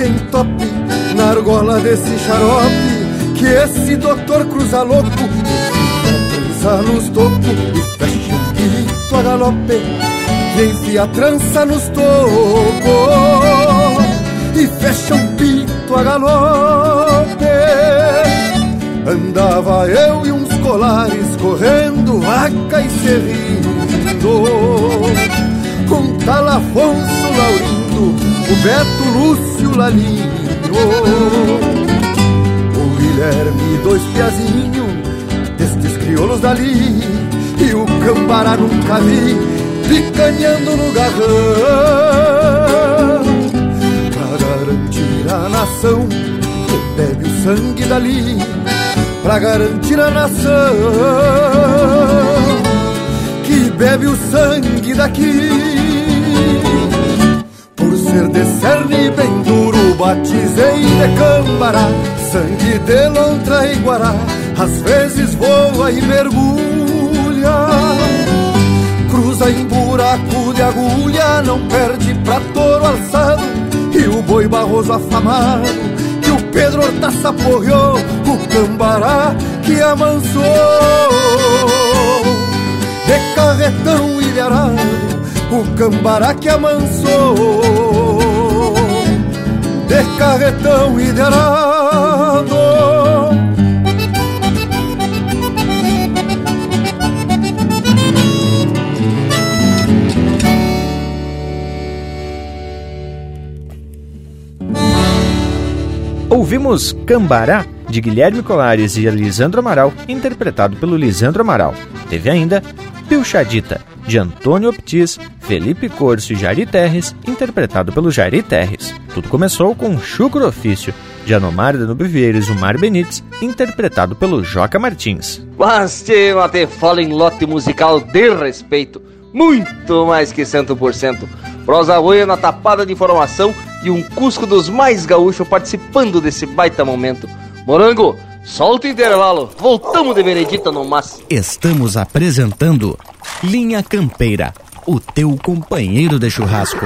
matreiro sem tope, na argola desse xarope, que esse doutor cruza louco, trança nos tocos e fecha o pito a galope, e enfia a trança nos tocos e fecha um pito a galope. Andava eu e uns colares correndo, vaca e serrindo. Beto Lúcio Lalinho. O Guilherme, dois piazinhos, destes crioulos dali. E o Cambará nunca vi, picanhando no garrão garantir a nação que bebe o sangue dali, pra garantir a nação que bebe o sangue daqui. Ser de cerne bem duro, batizei de cambará, sangue de lontra e guará, às vezes voa e mergulha. Cruza em buraco de agulha, não perde pra touro alçado e o boi barroso afamado que o Pedro Hortaça porreou, o cambará que amansou. De carretão e de arado, o cambará que amansou. De carretão de arado. Ouvimos Cambará, de Guilherme Colares e Lisandro Amaral, interpretado pelo Lisandro Amaral. Teve ainda Pilchadita, de Antônio Optis, Felipe Corso e Jari Terres, interpretado pelo Jari Terres. Tudo começou com Chucro Ofício, de Anomar Danube Vieiras e Umar Benites, interpretado pelo Joca Martins. Mas até fala em lote musical de respeito, muito mais que 100%. Prosa na tapada de informação e um Cusco dos mais gaúchos participando desse baita momento. Morango, solta o intervalo, voltamos de Benedita no Mas. Estamos apresentando Linha Campeira, o teu companheiro de churrasco.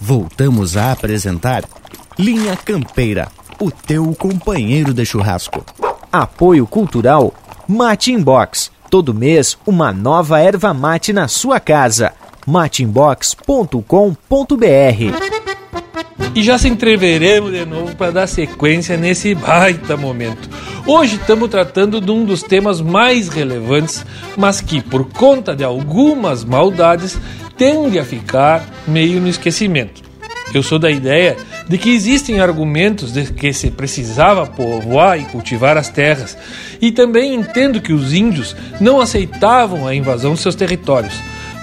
Voltamos a apresentar Linha Campeira, o teu companheiro de churrasco. Apoio Cultural Mate Inbox. Todo mês, uma nova erva mate na sua casa. mateinbox.com.br E já se entreveremos de novo para dar sequência nesse baita momento. Hoje estamos tratando de um dos temas mais relevantes, mas que, por conta de algumas maldades, tende a ficar meio no esquecimento. Eu sou da ideia de que existem argumentos de que se precisava povoar e cultivar as terras, e também entendo que os índios não aceitavam a invasão de seus territórios.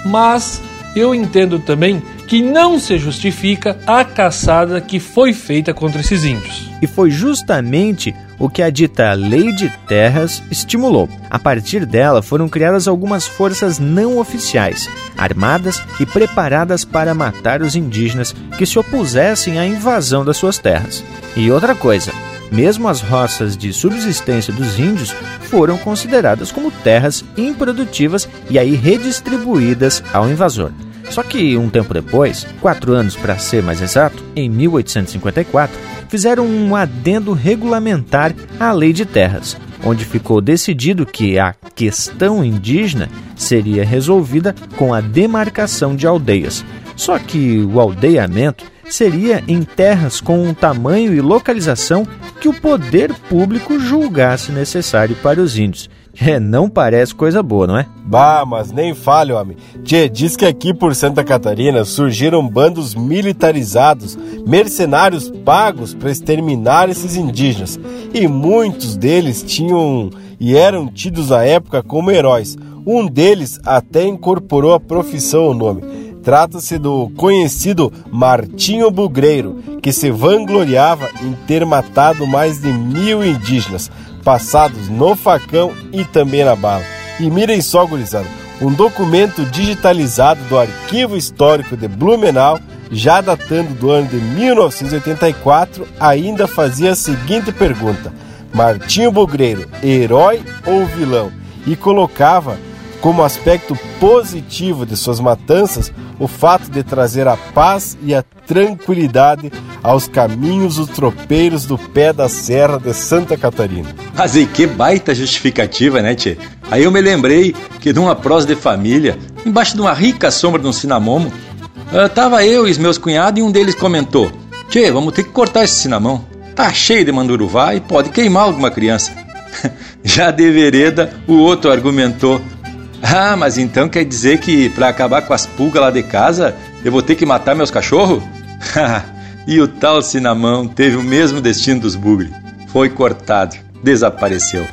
Mas eu entendo também que não se justifica a caçada que foi feita contra esses índios. E foi justamente o que a dita Lei de Terras estimulou. A partir dela foram criadas algumas forças não oficiais, armadas e preparadas para matar os indígenas que se opusessem à invasão das suas terras. E outra coisa, mesmo as roças de subsistência dos índios foram consideradas como terras improdutivas e aí redistribuídas ao invasor. Só que um tempo depois, quatro anos para ser mais exato, em 1854, fizeram um adendo regulamentar à Lei de Terras, onde ficou decidido que a questão indígena seria resolvida com a demarcação de aldeias. Só que o aldeamento seria em terras com um tamanho e localização que o poder público julgasse necessário para os índios. É, não parece coisa boa, não é? Bah, mas nem fale, homem. Tchê, diz que aqui por Santa Catarina surgiram bandos militarizados, mercenários pagos para exterminar esses indígenas. E muitos deles tinham e eram tidos à época como heróis. Um deles até incorporou a profissão ao nome. Trata-se do conhecido Martinho Bugreiro, que se vangloriava em ter matado mais de mil indígenas, passados no facão e também na bala. E mirem só, gurizada, um documento digitalizado do Arquivo Histórico de Blumenau, já datando do ano de 1984, ainda fazia a seguinte pergunta: Martinho Bugreiro, herói ou vilão? E colocava como aspecto positivo de suas matanças o fato de trazer a paz e a tranquilidade aos caminhos tropeiros do pé da Serra de Santa Catarina. Mas e que baita justificativa, né, tchê? Aí eu me lembrei que numa prosa de família, embaixo de uma rica sombra de um cinamomo, uh, tava eu e os meus cunhados e um deles comentou: Tchê, vamos ter que cortar esse cinamão. Tá cheio de manduruvá e pode queimar alguma criança. Já de vereda, o outro argumentou: ah, mas então quer dizer que para acabar com as pulgas lá de casa, eu vou ter que matar meus cachorros? e o tal Cinamão teve o mesmo destino dos bugre. Foi cortado, desapareceu.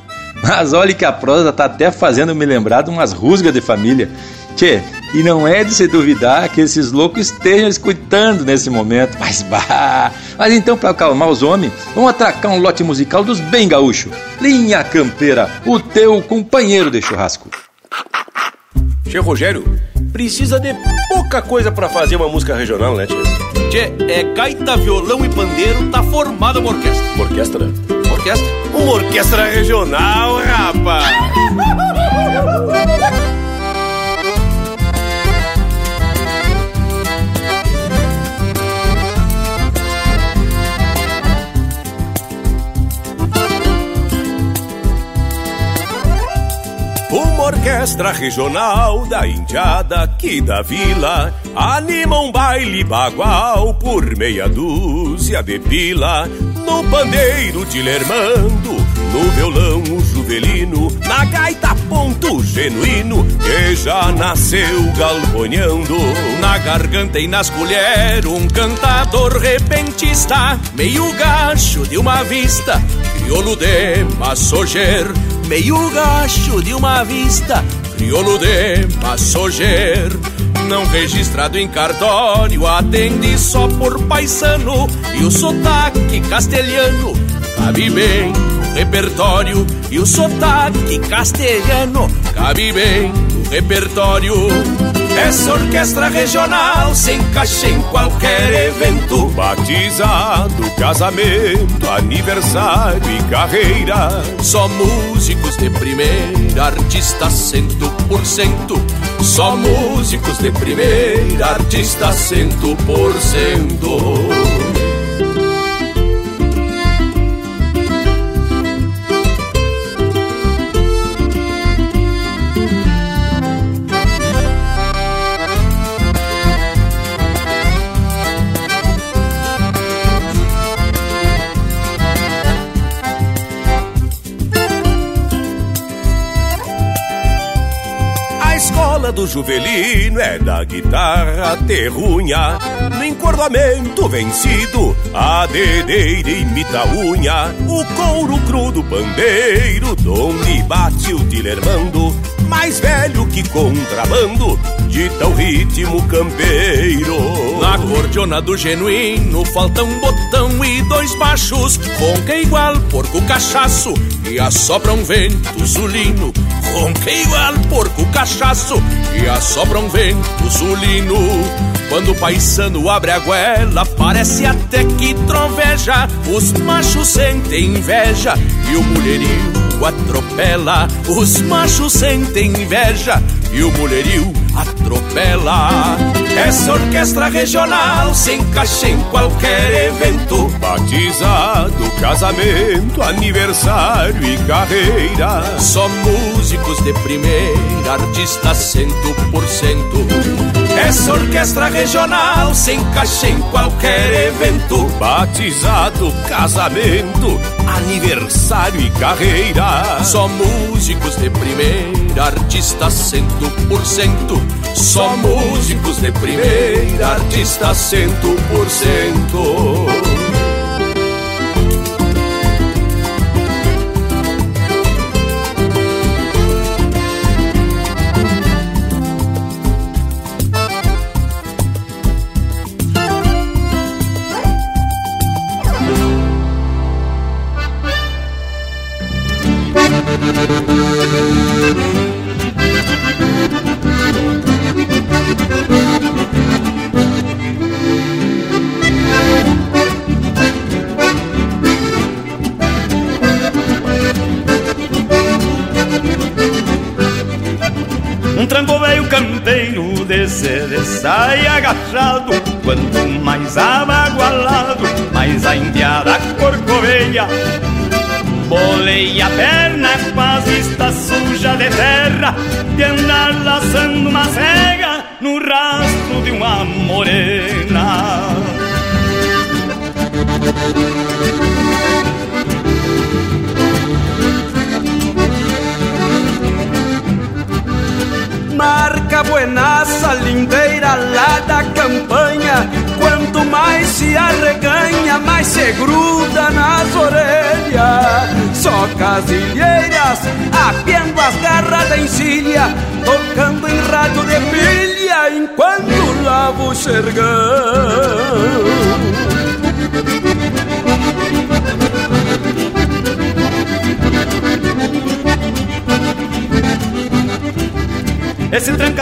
Mas olha que a prosa tá até fazendo me lembrar de umas rusgas de família. Tchê, e não é de se duvidar que esses loucos estejam escutando nesse momento. Mas bah! Mas então, para acalmar os homens, vamos atracar um lote musical dos bem gaúcho. Linha Campeira, o teu companheiro de churrasco. Tchê Rogério, precisa de pouca coisa para fazer uma música regional, né, tchê? Tchê, é gaita, violão e pandeiro, tá formada uma orquestra. Uma orquestra? Orquestra? Uma orquestra regional, rapaz! Orquestra regional da Indiada aqui da vila anima um baile bagual por meia dúzia de pila. No pandeiro de Lermando, no violão o juvelino, na gaita ponto genuíno que já nasceu galponhando. Na garganta e nas colheres um cantador repentista, meio gacho de uma vista, crioulo de massoger meio gacho de uma vista, crioulo de passoger. Não registrado em cartório, atende só por paisano e o sotaque castelhano cabe bem no repertório. E o sotaque castelhano cabe bem no repertório. Essa orquestra regional se encaixa em qualquer evento. Batizado, casamento, aniversário e carreira. Só músicos de primeira, artista cento por cento. Só músicos de primeira, artista cento por cento do Juvelino é da guitarra terrunha. No encordoamento vencido A dedeira imita a unha. O couro cru do pandeiro Donde bate o dilermando Mais velho que contrabando Dita o ritmo campeiro. Na cordiona do genuíno Falta um botão e dois baixos. Ronca igual porco cachaço E assopra um vento sulino Ronca igual porco cachaço E assopra um vento sulino Quando o paisano abre a goela Parece até que troveja. Os machos sentem inveja E o mulherio atropela. Os machos sentem inveja E o mulherio atropela. Essa orquestra regional se encaixa em qualquer evento: batizado, casamento, aniversário e carreira. Só músicos de primeira, artistas cento por cento. Essa orquestra regional se encaixa em qualquer evento. Batizado, casamento, aniversário e carreira. Só músicos de primeira, artistas cento por cento. Só músicos de primeira, artistas cento por cento. Sai agachado Quanto mais abagualado, mais a indiada corcoveia. Bolei a perna a vista suja de terra De andar laçando uma cega no rastro de uma morena Marca buenaça, lindeira lá da campanha. Quanto mais se arreganha, mais se gruda nas orelhas. Só casilheiras, apiando as garras da encilha Tocando em rádio de pilha, enquanto lavo o xergão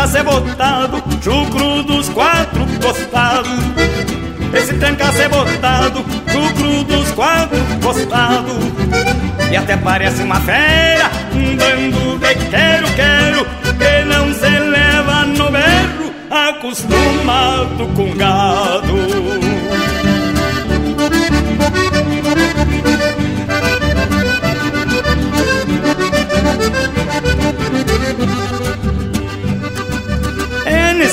trancaço é botado, chucro dos quatro costados. Esse trancaço é botado, chucro dos quatro costados. E até parece uma fera, um bando de quero-quero, que não se leva no berro, acostumado com gado.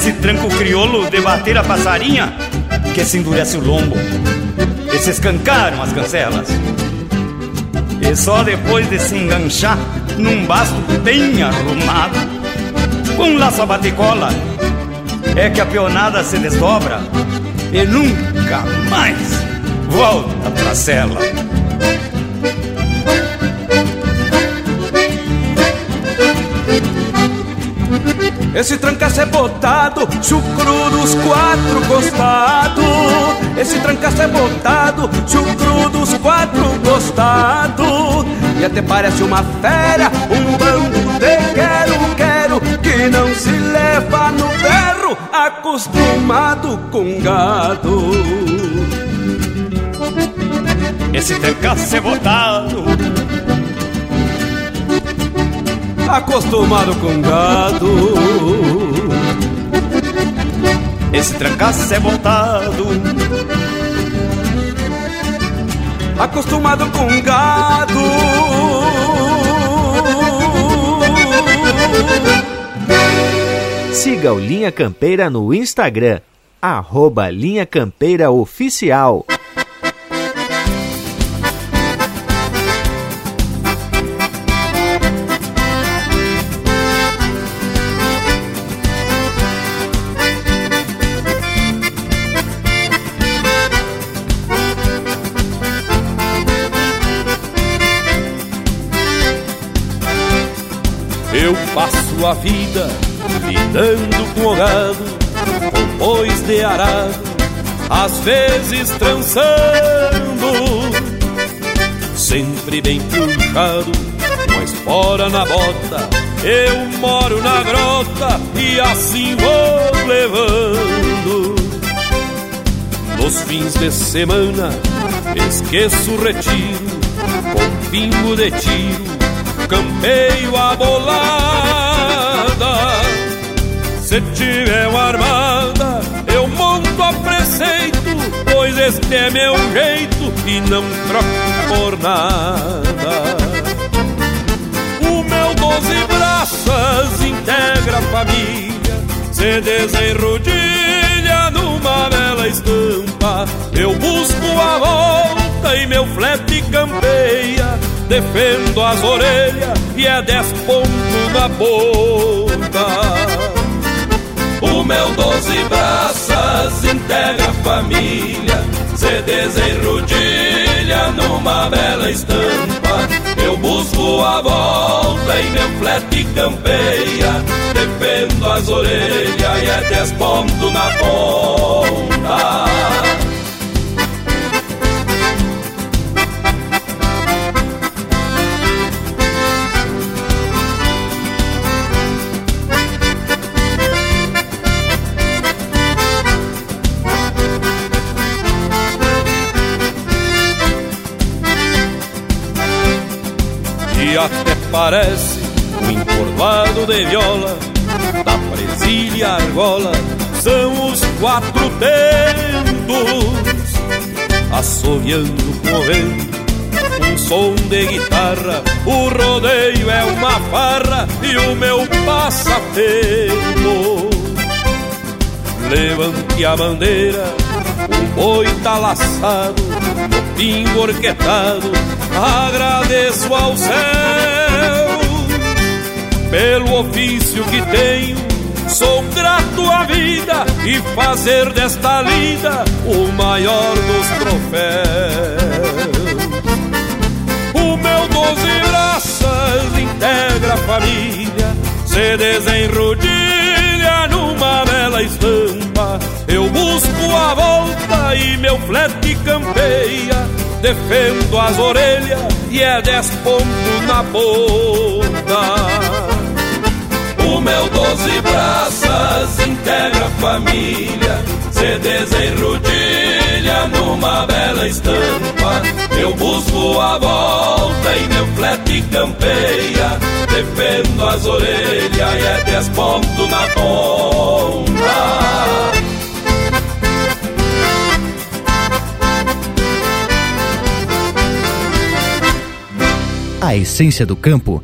Esse tranco crioulo de bater a passarinha que se endurece o lombo e se escancaram as cancelas. E só depois de se enganchar num basto bem arrumado, com um laço a batecola, é que a peonada se desdobra e nunca mais volta pra cela. Esse trancaço é botado, chucro dos quatro costados. Esse trancaço é botado, chucro dos quatro costados. E até parece uma fera, um bando de quero-quero que não se leva no ferro, acostumado com gado. Esse trancaço é botado acostumado com gado. Esse trancaço é montado, acostumado com gado. Siga o Linha Campeira no Instagram, arroba Linha Campeira Oficial. Vida, lidando com o gado, com bois de arado, às vezes trançando, sempre bem puxado, com a espora na bota, eu moro na grota e assim vou levando. Nos fins de semana, esqueço o retiro, com pingo de tiro, campeio a bolar se tiver uma armada, eu monto a preceito, pois este é meu jeito e não troco por nada. O meu doze braças integra a família, se desenrodilha numa bela estampa. Eu busco a volta e meu flete campeia. Defendo as orelhas e é dez pontos na boca. O meu doze braças integra a família, se desenrodilha numa bela estampa. Eu busco a volta e meu flete campeia, defendo as orelhas e é dez pontos na ponta. Parece um encorvado de viola da presilha argola são os quatro tentos assoviando com o vento um som de guitarra o rodeio é uma farra e o meu passatempo. Levante a bandeira o boi tá laçado o pingo orquetado agradeço ao céu pelo ofício que tenho. Sou grato à vida e fazer desta lida o maior dos troféus. O meu doze braças integra a família, se desenrodilha numa bela estampa. Eu busco a volta e meu flete campeia defendo as orelhas e é dez pontos na boca. O meu doze braças integra a família, se desenrodilha numa bela estampa. Eu busco a volta e meu flete campeia, defendo as orelhas e é dez pontos na ponta. A essência do campo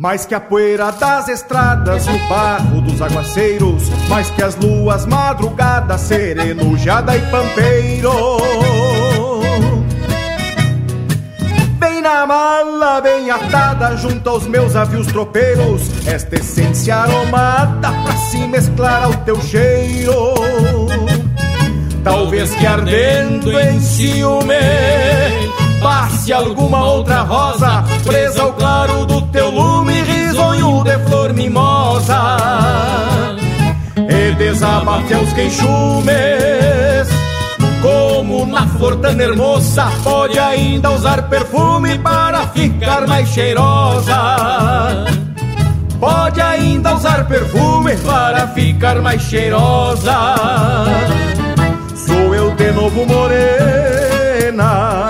Mais que a poeira das estradas, o barro dos aguaceiros, mais que as luas madrugadas, serenujada e pampeiro. Bem na mala, bem atada, junto aos meus avios tropeiros, esta essência aromada pra se mesclar ao teu cheiro. Talvez que ardendo em ciúme passe alguma outra rosa presa ao claro do teu lume, risonho de flor mimosa. E desabafe aos queixumes, como na flor tão hermosa, pode ainda usar perfume para ficar mais cheirosa. Pode ainda usar perfume para ficar mais cheirosa. Sou eu de novo morena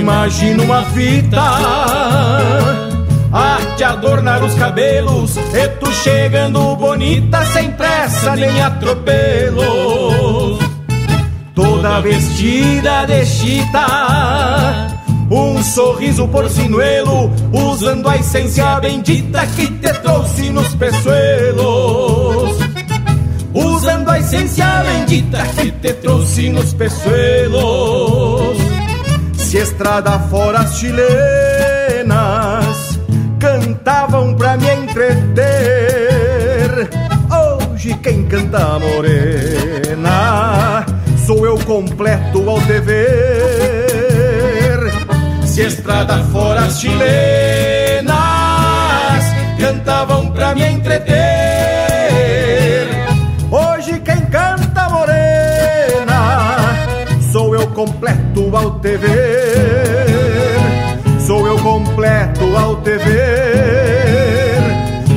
imagino uma fita a te adornar os cabelos E tu chegando bonita sem pressa nem atropelo Toda vestida de chita um sorriso porcinuelo, usando a essência bendita que te trouxe nos peçoelos. Usando a essência bendita que te trouxe nos peçoelos. Se estrada fora as chilenas cantavam pra me entreter. Hoje quem canta morena sou eu completo ao dever. Se estrada fora as chilenas cantavam pra me entreter. Hoje quem canta morena sou eu completo ao dever. Completo ao dever.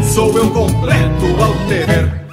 Sou eu completo ao dever.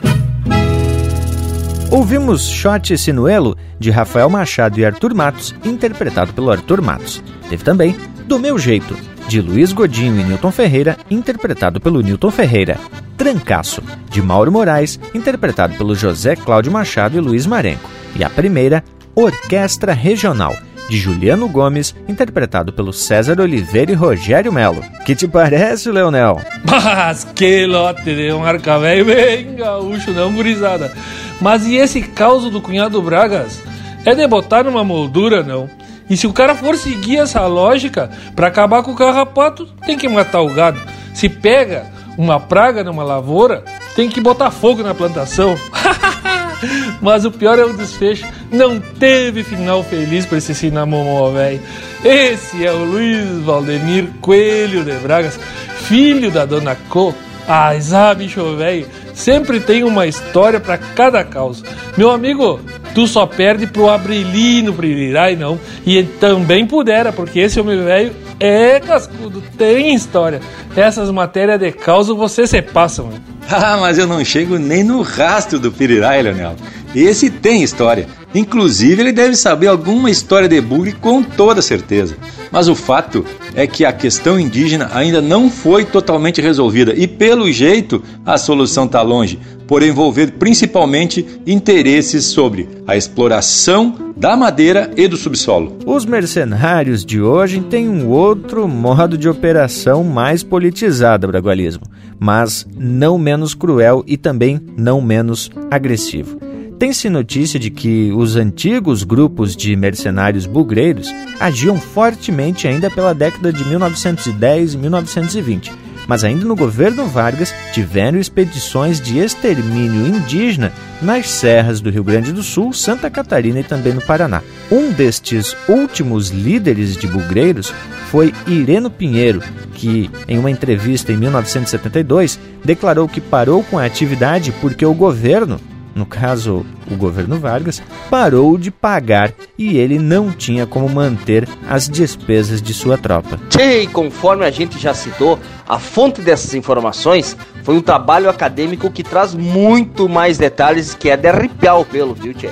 Ouvimos Shot Sinuelo, de Rafael Machado e Arthur Matos, interpretado pelo Arthur Matos. Teve também Do Meu Jeito, de Luiz Godinho e Newton Ferreira, interpretado pelo Newton Ferreira. Trancaço, de Mauro Moraes, interpretado pelo José Cláudio Machado e Luiz Marenco. E a primeira, Orquestra Regional, de Juliano Gomes, interpretado pelo César Oliveira e Rogério Melo. Que te parece, Leonel? Mas que lote de um arca velho bem gaúcho, não gurizada. Mas e esse caos do cunhado Bragas? É de botar numa moldura, não. E se o cara for seguir essa lógica, para acabar com o carrapato, tem que matar o gado. Se pega uma praga numa lavoura, tem que botar fogo na plantação. Mas o pior é o desfecho. Não teve final feliz para esse cinamomó, velho. Esse é o Luiz Valdemir Coelho de Bragas, filho da dona Co. Ah, ah, bicho velho, sempre tem uma história para cada causa. Meu amigo, tu só perde pro Abrilino Pririrai, não. E também pudera, porque esse homem velho é cascudo, tem história. Essas matérias de causa você se passa, mano. Ah, mas eu não chego nem no rastro do Pirirai, Leonel. Esse tem história. Inclusive, ele deve saber alguma história de bugre com toda certeza. Mas o fato é que a questão indígena ainda não foi totalmente resolvida e, pelo jeito, a solução está longe, por envolver principalmente interesses sobre a exploração da madeira e do subsolo. Os mercenários de hoje têm um outro modo de operação mais politizado, Bragualismo, mas não menos cruel e também não menos agressivo. Tem-se notícia de que os antigos grupos de mercenários bugreiros agiam fortemente ainda pela década de 1910 e 1920, mas ainda no governo Vargas tiveram expedições de extermínio indígena nas serras do Rio Grande do Sul, Santa Catarina e também no Paraná. Um destes últimos líderes de bugreiros foi Ireno Pinheiro, que, em uma entrevista em 1972, declarou que parou com a atividade porque o governo no caso o governo Vargas, parou de pagar e ele não tinha como manter as despesas de sua tropa. Tchê, conforme a gente já citou, a fonte dessas informações foi um trabalho acadêmico que traz muito mais detalhes que é de arrepiar o pelo, viu, Tchê?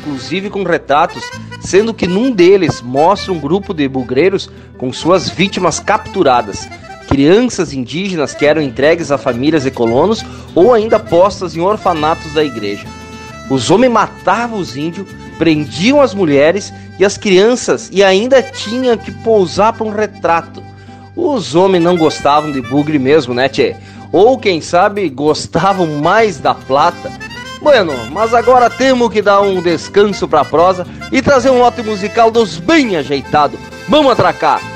Inclusive com retratos, sendo que num deles mostra um grupo de bugreiros com suas vítimas capturadas crianças indígenas que eram entregues a famílias e colonos ou ainda postas em orfanatos da igreja. Os homens matavam os índios, prendiam as mulheres e as crianças e ainda tinham que pousar para um retrato. Os homens não gostavam de bugre mesmo, né, tchê? Ou quem sabe gostavam mais da plata. Bueno, mas agora temos que dar um descanso para a prosa e trazer um lote musical dos bem ajeitado. Vamos atracar!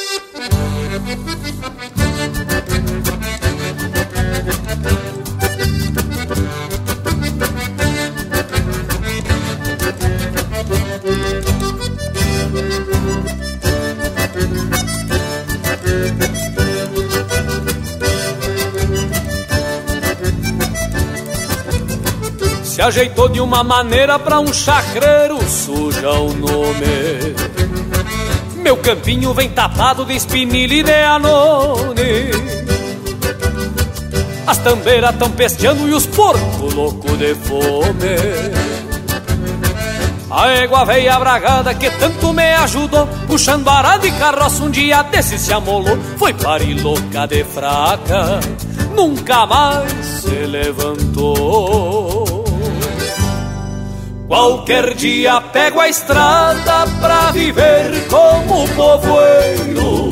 Se ajeitou de uma maneira pra um chacreiro suja o nome. Meu campinho vem tapado de espinilha e de anone. As tambeiras tão pesteando e os porcos louco de fome. A égua veia bragada que tanto me ajudou Puxando arado e carroça um dia desse se amolou Foi louca de fraca Nunca mais se levantou Qualquer dia pego a estrada pra viver como povoeiro.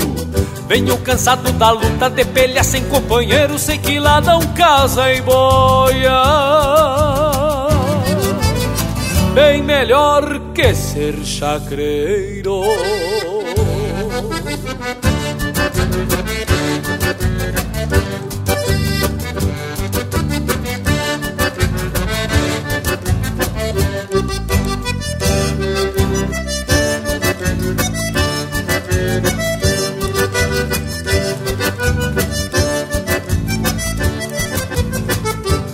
Venho cansado da luta de pelha sem companheiro, sei que lá não casa e boia. Bem melhor que ser chacreiro.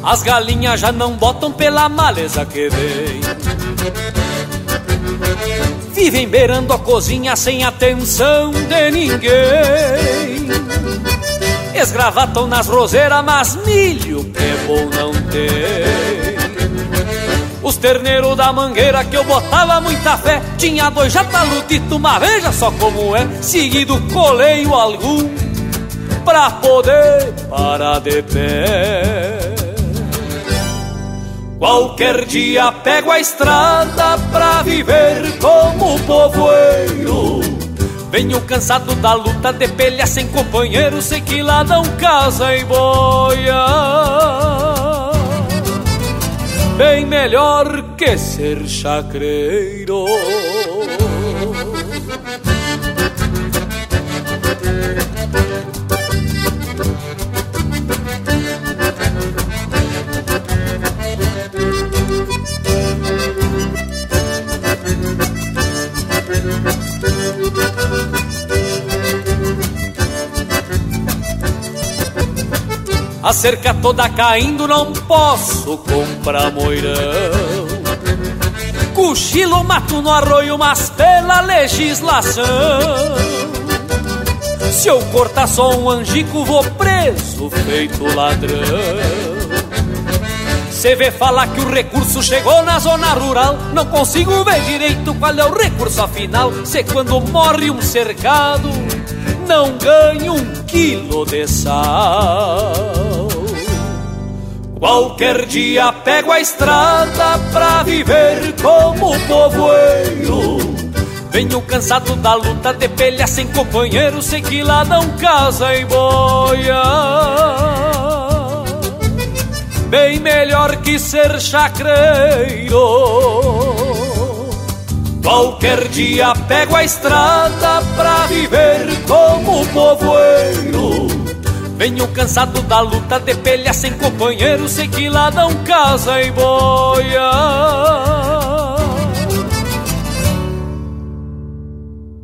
As galinhas já não botam pela maleza que vem. Vivem beirando a cozinha sem atenção de ninguém. Esgravatam nas roseiras, mas milho que bom não tem. Os terneiros da mangueira que eu botava muita fé Tinha dois jatalutitos, mas veja só como é Seguido coleio algum Pra poder parar de pé Qualquer dia pego a estrada pra viver como povoeiro. Venho cansado da luta de pelha sem companheiro, sei que lá não casa e boia. Bem melhor que ser chacreiro. A cerca toda caindo, não posso comprar moirão. Cochilo mato no arroio, mas pela legislação. Se eu cortar só um angico, vou preso, feito ladrão. Cê vê falar que o recurso chegou na zona rural Não consigo ver direito qual é o recurso afinal Se quando morre um cercado Não ganho um quilo de sal Qualquer dia pego a estrada pra viver como povoeiro. Venho cansado da luta de pelha sem companheiro, sei que lá não casa e boia. Bem melhor que ser chacreiro. Qualquer dia pego a estrada pra viver como povoeiro. Venho cansado da luta de pelha sem companheiro, sei que lá não casa e boia.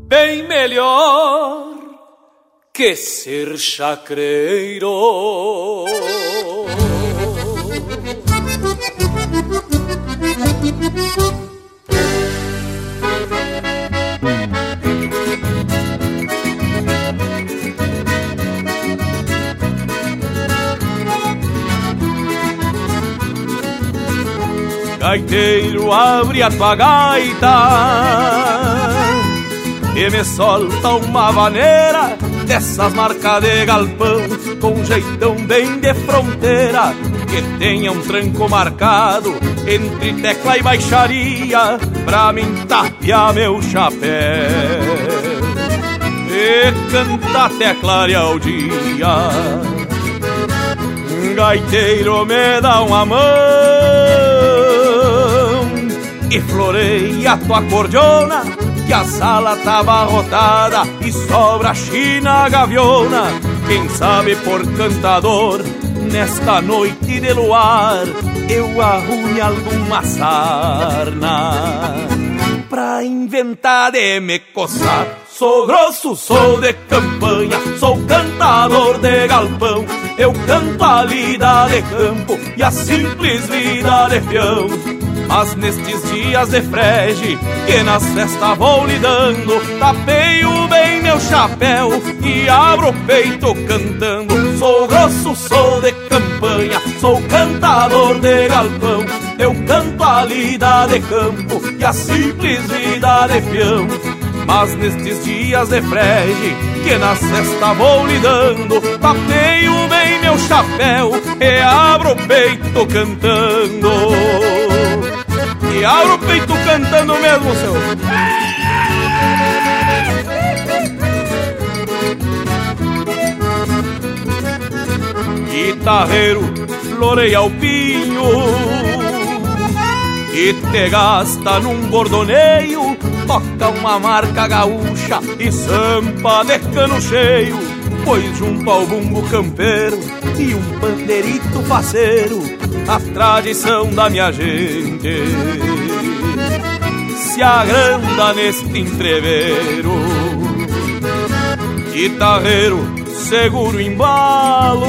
Bem melhor que ser chacreiro. Gaiteiro, abre a tua gaita. E me solta uma vaneira dessas marcas de galpão Com jeitão bem de fronteira. Que tenha um tranco marcado entre tecla e baixaria Pra mim tapear meu chapéu. E cantar até clarear o dia. Gaiteiro me dá uma mão e a tua cordiona Que a sala tava rotada E sobra china gaviona Quem sabe por cantador Nesta noite de luar Eu arrume alguma sarna Pra inventar de me coçar Sou grosso, sou de campanha, sou cantador de galpão. Eu canto a lida de campo e a simples vida de peão. Mas nestes dias de frege que nas festas vou lidando Tapeio bem meu chapéu e abro o peito cantando. Sou grosso, sou de campanha, sou cantador de galpão. Eu canto a lida de campo e a simples vida de peão. Mas nestes dias de frege que na cesta vou lidando Tapeio bem meu chapéu e abro o peito cantando e abro o peito cantando mesmo, seu. Guitarreiro, floreia o pinho e te gasta num bordoneio, toca uma marca gaúcha e sampa de cano cheio, pois junto ao bumbo campeiro e um pandeirito faceiro, a tradição da minha gente se agranda neste entreveiro. Guitarreiro, seguro embalo.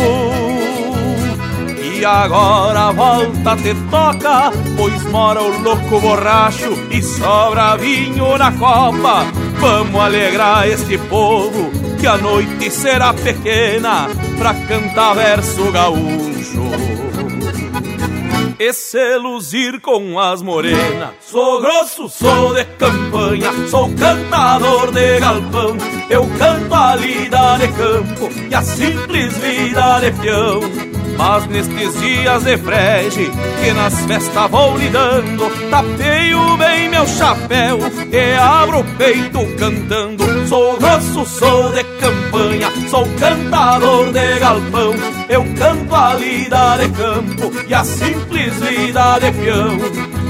E agora volta te toca, pois mora o louco borracho e sobra vinho na copa. Vamos alegrar este povo, que a noite será pequena pra cantar verso gaúcho e se luzir com as morenas. Sou grosso, sou de campanha, sou cantador de galpão. Eu canto a lida de campo e a simples vida de peão. Mas nestes dias de frege que nas festas vou lidando, tapeio bem meu chapéu e abro o peito cantando. Sou grosso, sou de campanha, sou cantador de galpão. Eu canto a lida de campo e a simples vida de peão.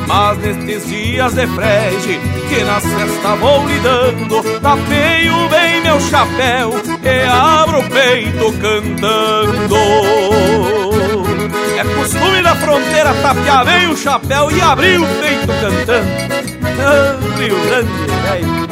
Mas nestes dias de frege que nas festas vou lidando, tapeio bem meu chapéu e abro o peito cantando. É costume da fronteira tapear bem o chapéu e abrir o peito cantando. Ah, Rio Grande, É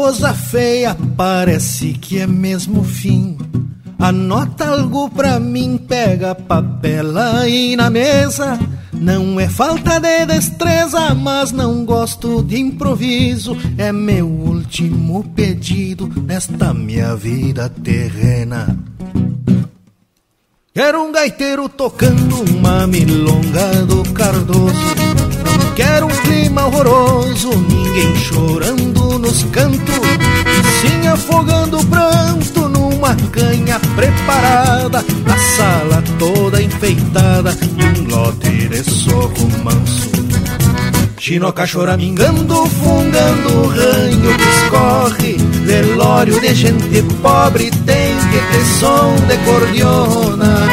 Coisa feia, parece que é mesmo fim. Anota algo pra mim, pega papel aí na mesa. Não é falta de destreza, mas não gosto de improviso. É meu último pedido nesta minha vida terrena. Quero um gaiteiro tocando uma milonga do Cardoso. Quero um clima horroroso, ninguém chorando nos cantos. Sim, afogando o pranto numa canha preparada. A sala toda enfeitada e um lote de soco manso. Chinoca choramingando, fungando o ranho que escorre Velório de gente pobre tem que ter som de cordiona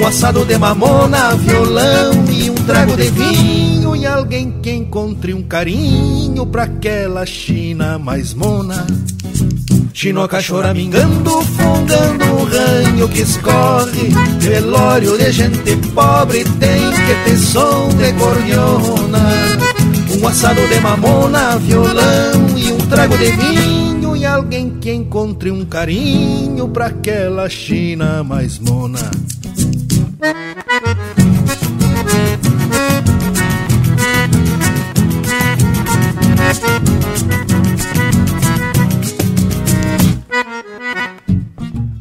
Um assado de mamona, violão e um trago de vinho E alguém que encontre um carinho pra aquela China mais mona. Chinoca choramingando, fungando o ranho que escorre. Velório de gente pobre tem que ter som de cordiona um assado de mamona, violão e um trago de vinho E alguém que encontre um carinho pra aquela China mais mona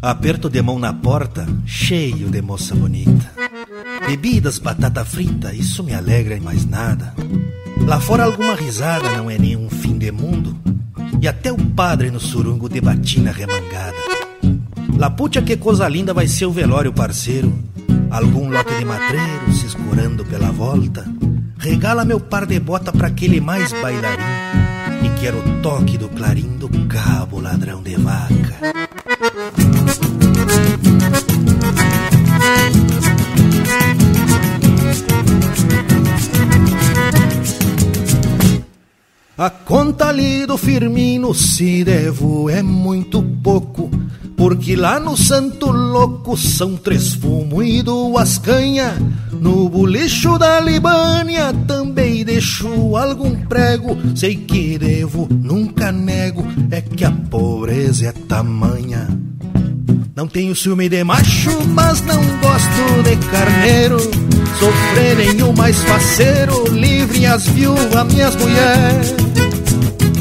Aperto de mão na porta, cheio de moça bonita. Bebidas, batata frita, isso me alegra e mais nada. Lá fora alguma risada não é nenhum fim de mundo. E até o padre no surungo de batina remangada. Laputia que coisa linda vai ser o velório parceiro. Algum lote de matreiro se escurando pela volta. Regala meu par de bota pra aquele mais bailarim. E quero o toque do clarim do cabo ladrão de vaca. A conta ali do Firmino, se devo, é muito pouco. Porque lá no Santo Louco são três fumo e duas canha. No bolicho da Libânia também deixo algum prego. Sei que devo, nunca nego, é que a pobreza é tamanha. Não tenho ciúme de macho, mas não gosto de carneiro. Sofrerem o mais faceiro, livrem as viúvas, minhas mulheres.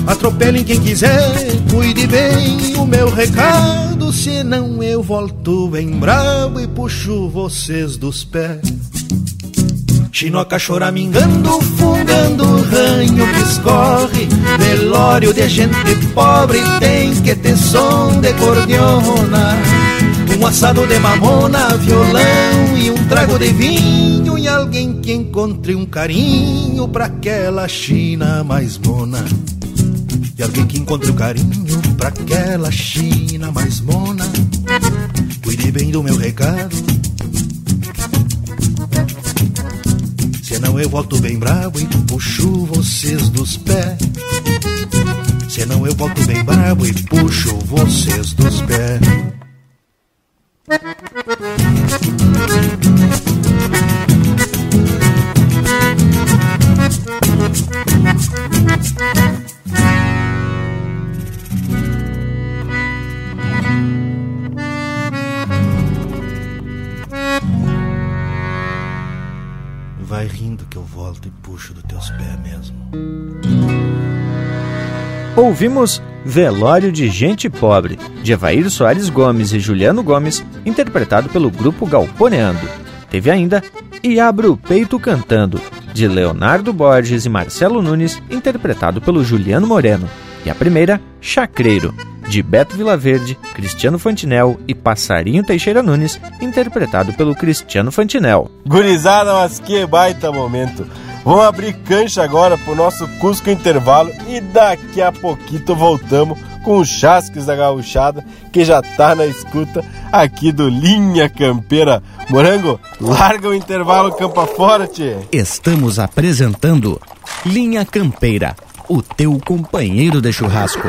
Atropelem quem quiser, cuide bem o meu recado, senão eu volto bem bravo e puxo vocês dos pés. Chinoca choramingando, fungando ranho que escorre Velório de gente pobre tem que ter som de cordiona Um assado de mamona, violão e um trago de vinho E alguém que encontre um carinho pra aquela China mais mona E alguém que encontre um carinho pra aquela China mais mona Cuide bem do meu recado Senão eu volto bem bravo e puxo vocês dos pés. Senão eu volto bem bravo e puxo vocês dos pés. Vai rindo que eu volto e puxo dos teus pés mesmo. Ouvimos Velório de Gente Pobre, de Evair Soares Gomes e Juliano Gomes, interpretado pelo grupo Galponeando. Teve ainda E Abra o Peito Cantando, de Leonardo Borges e Marcelo Nunes, interpretado pelo Juliano Moreno. E a primeira, Chacreiro, de Beto Vilaverde, Cristiano Fantinel e Passarinho Teixeira Nunes, interpretado pelo Cristiano Fantinel. Gurizada, mas que baita momento! Vamos abrir cancha agora pro nosso Cusco Intervalo e daqui a pouquinho voltamos com o Chasques da Gauchada, que já tá na escuta aqui do Linha Campeira. Morango, larga o intervalo campa fora, tchê. Estamos apresentando Linha Campeira, o teu companheiro de churrasco.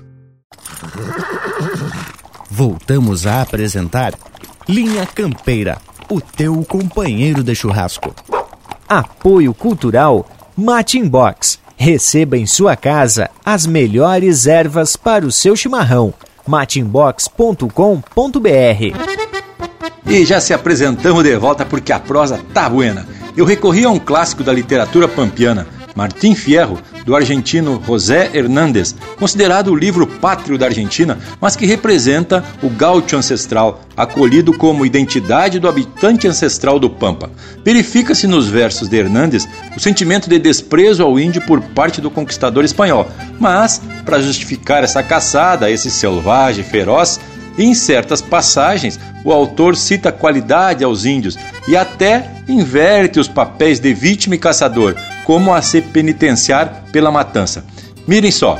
Voltamos a apresentar Linha Campeira, o teu companheiro de churrasco. Apoio Cultural Mate Inbox. Receba em sua casa as melhores ervas para o seu chimarrão. mateinbox.com.br E já se apresentamos de volta porque a prosa tá buena. Eu recorri a um clássico da literatura pampiana, Martim Fierro, do argentino José Hernández, considerado o livro pátrio da Argentina, mas que representa o gaúcho ancestral, acolhido como identidade do habitante ancestral do Pampa. Verifica-se nos versos de Hernández o sentimento de desprezo ao índio por parte do conquistador espanhol, mas, para justificar essa caçada, esse selvagem feroz, em certas passagens, o autor cita qualidade aos índios e até inverte os papéis de vítima e caçador, como a se penitenciar pela matança. Mirem só.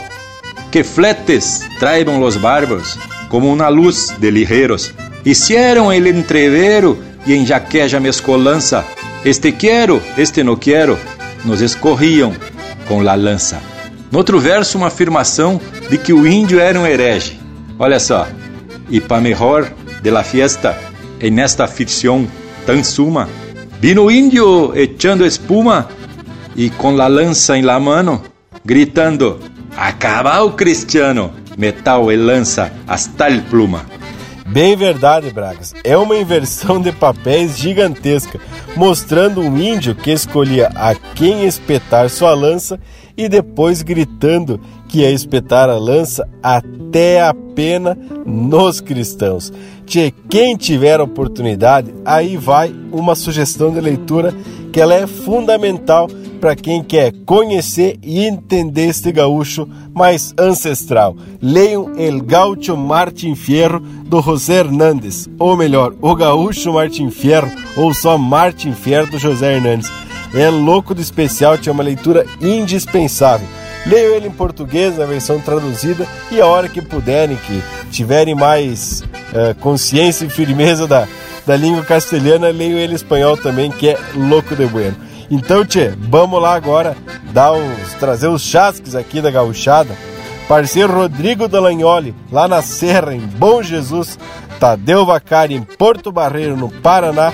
Que fletes traibam los bárbaros, como una luz de ligeros. Hicieron el entrevero e em jaqueja mescolança. Este quero, este não quero, nos escorriam com la lança. No outro verso, uma afirmação de que o índio era um herege. Olha só. E para melhor de la fiesta, en esta ficción tan suma, vino índio echando espuma e com la lança em la mano, gritando: Acaba o cristiano, metal e lança hasta el pluma. Bem verdade, Bragas. É uma inversão de papéis gigantesca, mostrando um índio que escolhia a quem espetar sua lança e depois gritando que ia espetar a lança até a pena nos cristãos. Tchê, quem tiver oportunidade, aí vai uma sugestão de leitura que ela é fundamental para quem quer conhecer e entender este gaúcho mais ancestral. Leiam El Gaúcho Martin Fierro do José Hernandes, ou melhor, O Gaúcho Martin Fierro, ou só Martin Fierro do José Hernandes. É louco do especial, tinha uma leitura indispensável. Leiam ele em português, na versão traduzida, e a hora que puderem, que tiverem mais uh, consciência e firmeza da, da língua castelhana, leiam ele espanhol também, que é louco de bueno. Então, tchê, vamos lá agora dar uns, trazer os chasques aqui da gauchada. Parceiro Rodrigo Dalagnoli, lá na Serra, em Bom Jesus. Tadeu Vacari, em Porto Barreiro, no Paraná.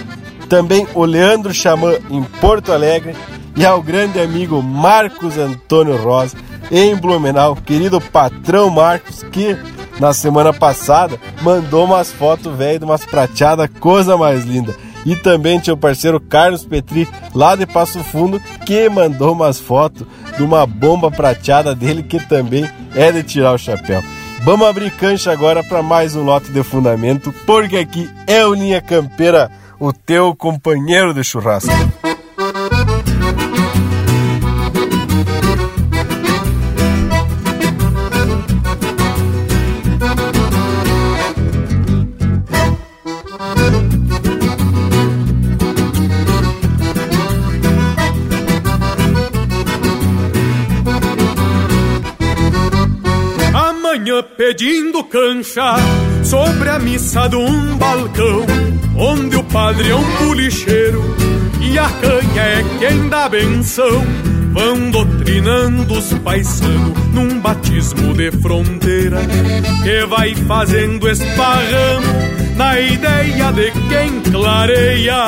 Também o Leandro Xamã, em Porto Alegre. E ao grande amigo Marcos Antônio Rosa, em Blumenau. Querido patrão Marcos, que na semana passada mandou umas fotos, velho, de umas prateadas, coisa mais linda. E também tinha o parceiro Carlos Petri, lá de Passo Fundo, que mandou umas fotos de uma bomba prateada dele, que também é de tirar o chapéu. Vamos abrir cancha agora para mais um lote de fundamento, porque aqui é o Linha Campeira, o teu companheiro de churrasco. Pedindo cancha sobre a missa de um balcão, onde o padre é um pulicheiro e a canha é quem dá benção. Vão doutrinando os paisanos num batismo de fronteira que vai fazendo esparramo na ideia de quem clareia.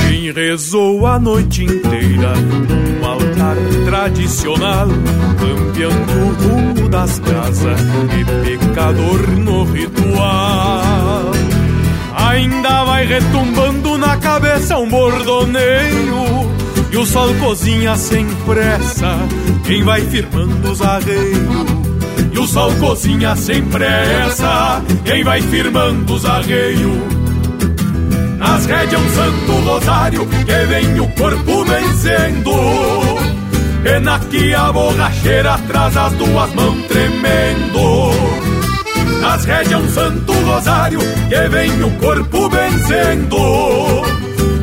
Quem rezou a noite inteira num altar tradicional, campeando rumo das casas e pecador no ritual. Ainda vai retumbando na cabeça um bordoneio e o sol cozinha sem pressa quem vai firmando os arreios. E o sol cozinha sem pressa quem vai firmando os arreios. Nas rédeas um santo rosário que vem o corpo vencendo Pena que a borracheira traz as duas mãos tremendo. Nas rédeas um santo rosário que vem o corpo vencendo.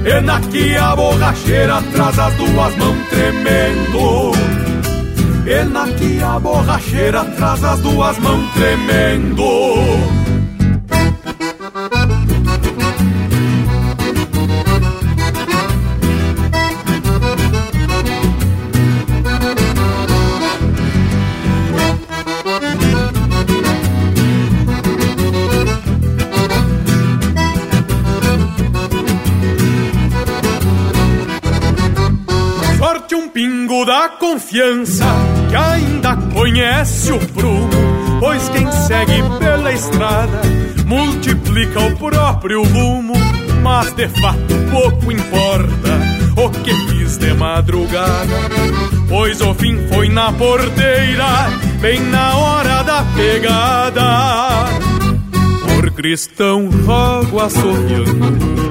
Pena que a borracheira traz as duas mãos tremendo. Pena que a borracheira traz as duas mãos tremendo confiança que ainda conhece o prumo, pois quem segue pela estrada multiplica o próprio rumo, mas de fato pouco importa o que fiz de madrugada, pois o fim foi na porteira, bem na hora da pegada. Por cristão rogo assoviando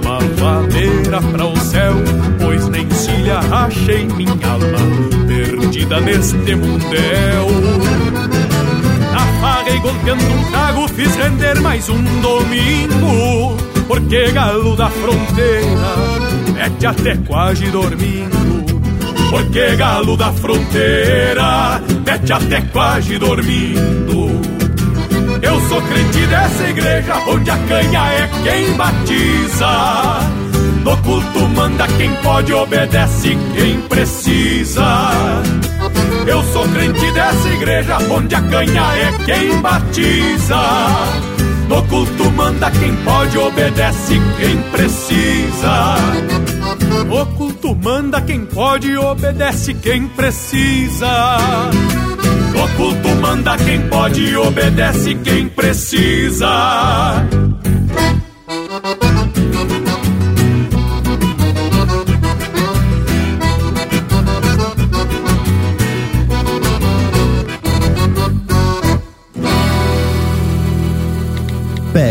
uma madeira para o céu, pois nem cilha achei minha alma perdida neste mundel. Na faga e golpeando um trago fiz render mais um domingo, porque galo da fronteira mete até quase dormindo. Porque galo da fronteira mete até quase dormindo. Eu sou crente dessa igreja onde a canha é quem batiza. No culto manda quem pode, obedece quem precisa. Eu sou crente dessa igreja onde a canha é quem batiza. No culto manda quem pode, obedece quem precisa. O culto manda quem pode, obedece quem precisa. O culto manda quem pode obedece quem precisa.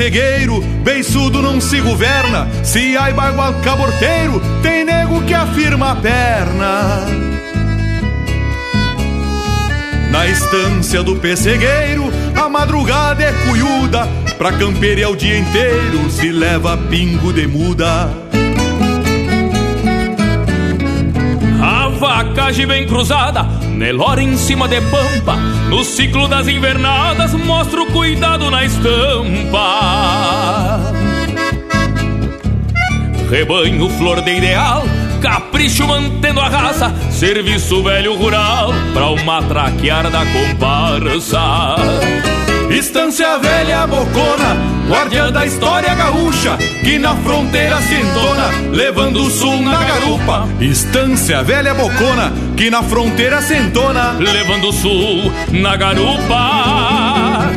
Pessegueiro, beiçudo não se governa. Se há bagual caborteiro, tem nego que afirma a perna. Na estância do pessegueiro, a madrugada é cuiuda. Pra campeira o dia inteiro, se leva pingo de muda. A vacagem bem cruzada, Nelore em cima de pampa, no ciclo das invernadas mostra o cuidado na estampa. Rebanho flor de ideal, capricho mantendo a raça, serviço velho rural pra uma traquear da comparsa. Estância velha bocona, guardiã da história gaúcha, que na fronteira se entona, levando o sul na garupa. Estância velha bocona, que na fronteira se entona, levando o sul na garupa.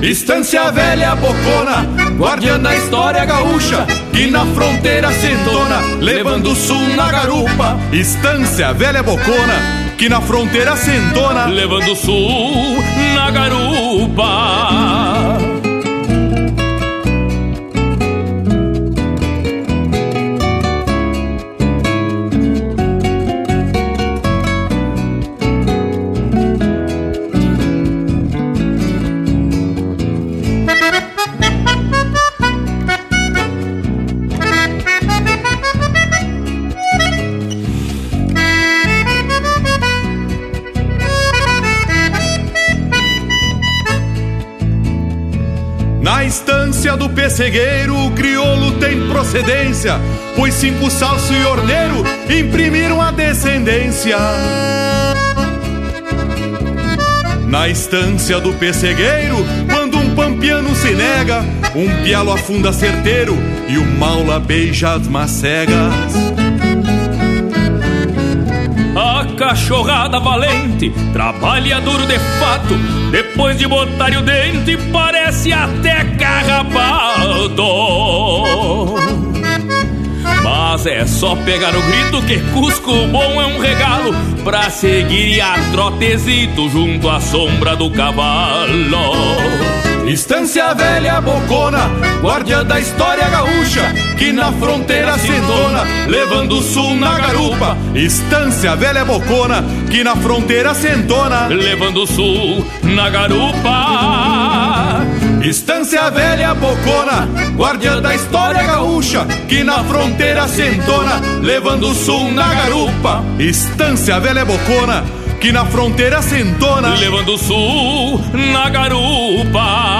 Estância velha bocona, guardiã da história gaúcha, que na fronteira se entona, levando o sul na garupa. Estância velha bocona, que na fronteira se entona, levando o sul na garupa. Pessegueiro, o crioulo tem procedência, pois cinco salso e orneiro imprimiram a descendência. Na estância do pessegueiro, quando um pampiano se nega, um pialo afunda certeiro e o maula beija as macegas. Cachorrada valente trabalha duro de fato, depois de botar o dente, parece até carrapato. Mas é só pegar o grito que Cusco bom é um regalo pra seguir a trotezito junto à sombra do cavalo. Estância velha bocona, guardiã da história gaúcha, que na fronteira se levando o sul na garupa. Estância velha bocona, que na fronteira se entona, levando o sul na garupa. Estância velha bocona, guardiã da história gaúcha, que na fronteira se entona, levando o sul na garupa. Estância velha bocona, que na fronteira se entona, levando o sul na garupa.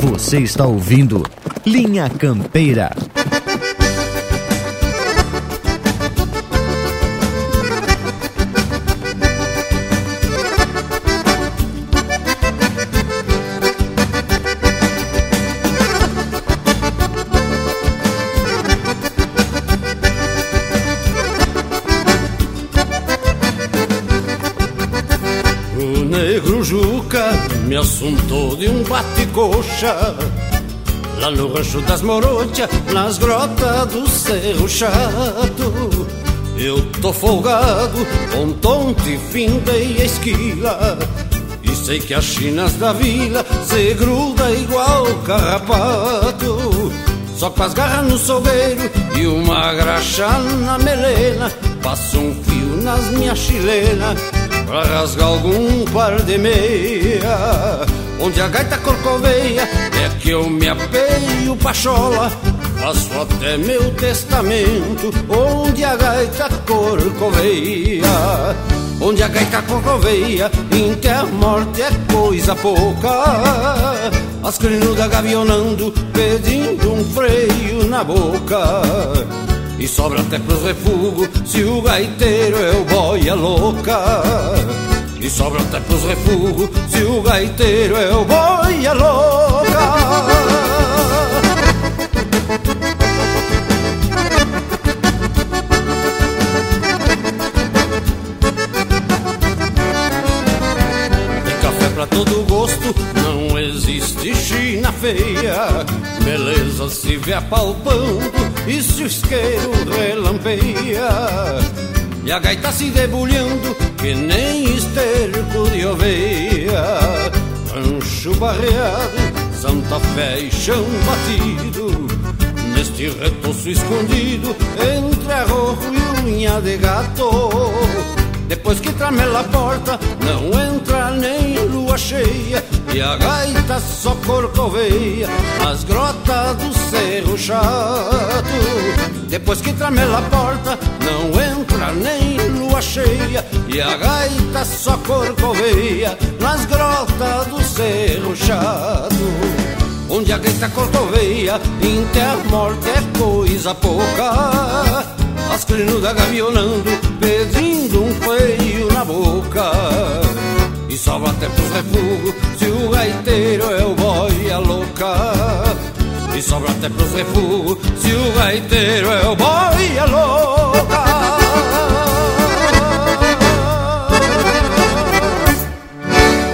Você está ouvindo Linha Campeira. Bate-coxa Lá no rancho das Morochas, nas grotas do Cerro Chato. Eu tô folgado, com tonte, finda e esquila E sei que as chinas da vila se gruda igual carrapato. Só com as garras no sobeiro e uma graxa na melena Passo um fio nas minhas chilenas Pra rasgar algum par de meia Onde a gaita corcoveia É que eu me apeio pachola Faço até meu testamento Onde a gaita corcoveia. Onde a gaita corcoveia Em que a morte é coisa pouca. As crinudas gavionando Pedindo um freio na boca. E sobra até pros refugos se o gaiteiro é o boia louca. E sobra até pros refugos se o gaiteiro é o boia louca. Café pra todo gosto, não existe China feia. Beleza se vê apalpando e se o isqueiro relampeia e a gaita se debulhando que nem esterco de oveia. Rancho barreado, Santa Fé e chão batido, neste retoço escondido entre arrojo e unha de gato. Depois que tramela a porta, não entra nem lua cheia E a gaita só corcoveia nas grotas do Cerro Chato Depois que tramela a porta, não entra nem lua cheia E a gaita só corcoveia nas grotas do Cerro Chato Onde a gaita corcoveia, em terra morte é coisa pouca as crinudas gavionando, pedindo um feio na boca. E sobra até pros refugos, se o gaiteiro é o boia louca. E sobra até pros refugos, se o gaiteiro é o boia louca.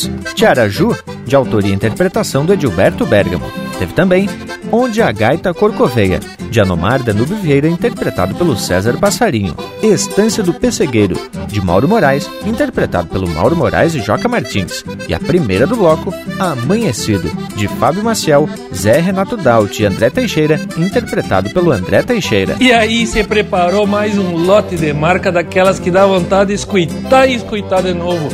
Ouvimos Tiaraju, de autoria e interpretação do Edilberto Bergamo. Teve também Onde a Gaita Corcoveia, de Anomar Danube Vieira, interpretado pelo César Passarinho. Estância do Pessegueiro, de Mauro Moraes, interpretado pelo Mauro Moraes e Joca Martins. E a primeira do bloco, Amanhecido, de Fábio Maciel, Zé Renato Daut e André Teixeira, interpretado pelo André Teixeira. E aí se preparou mais um lote de marca daquelas que dá vontade de escutar e escutar de novo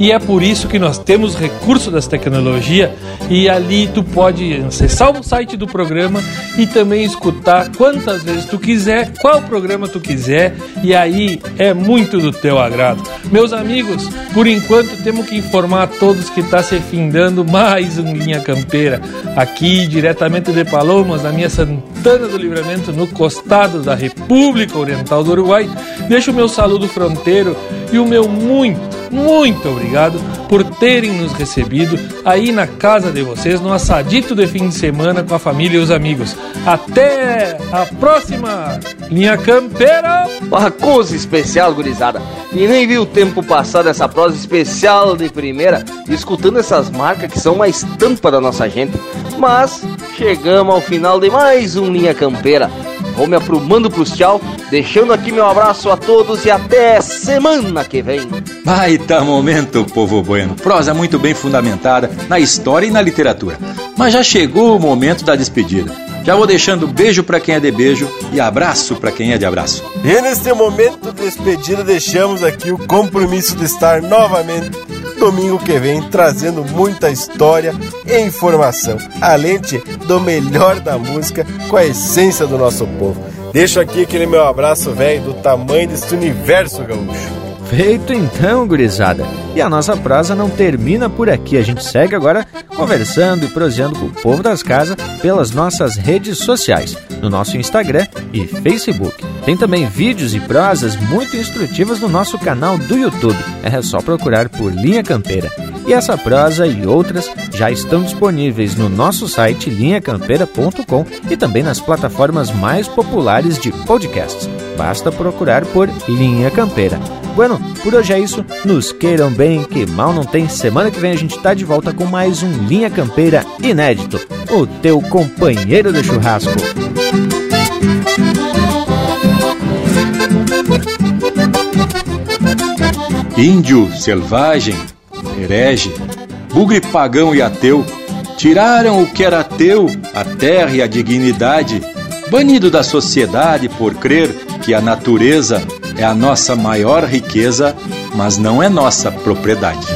e é por isso que nós temos recurso das tecnologias e ali tu pode acessar o site do programa e também escutar quantas vezes tu quiser, qual programa tu quiser e aí é muito do teu agrado. Meus amigos, por enquanto temos que informar a todos que está se findando mais um Linha Campeira aqui diretamente de Palomas, na minha Santana do Livramento, no costado da República Oriental do Uruguai. Deixo o meu saludo fronteiro e o meu muito, muito obrigado por terem nos recebido aí na casa de vocês, no assadito de fim de semana com a família e os amigos. Até a próxima linha campeira! Uma coisa especial, gurizada. E nem vi o tempo passar dessa prosa especial de primeira, escutando essas marcas que são uma estampa da nossa gente. Mas chegamos ao final de mais um Linha Campeira. Vou me aprumando pros tchau, deixando aqui meu abraço a todos e até semana que vem. Baita momento, povo bueno. Prosa muito bem fundamentada na história e na literatura. Mas já chegou o momento da despedida. Já vou deixando beijo para quem é de beijo e abraço para quem é de abraço. E neste momento de despedida deixamos aqui o compromisso de estar novamente domingo que vem trazendo muita história e informação, além do melhor da música com a essência do nosso povo. Deixo aqui aquele meu abraço velho do tamanho deste universo gaúcho. Feito então, gurizada. E a nossa prosa não termina por aqui. A gente segue agora conversando e proseando com o povo das casas pelas nossas redes sociais, no nosso Instagram e Facebook. Tem também vídeos e prosas muito instrutivas no nosso canal do YouTube. É só procurar por Linha Campeira. E essa prosa e outras já estão disponíveis no nosso site linhacampeira.com e também nas plataformas mais populares de podcasts. Basta procurar por Linha Campeira. Bueno, por hoje é isso. Nos queiram bem, que mal não tem. Semana que vem a gente tá de volta com mais um Linha Campeira inédito. O teu companheiro de churrasco. Índio, selvagem, herege, bugre pagão e ateu, tiraram o que era teu, a terra e a dignidade, banido da sociedade por crer que a natureza é a nossa maior riqueza, mas não é nossa propriedade.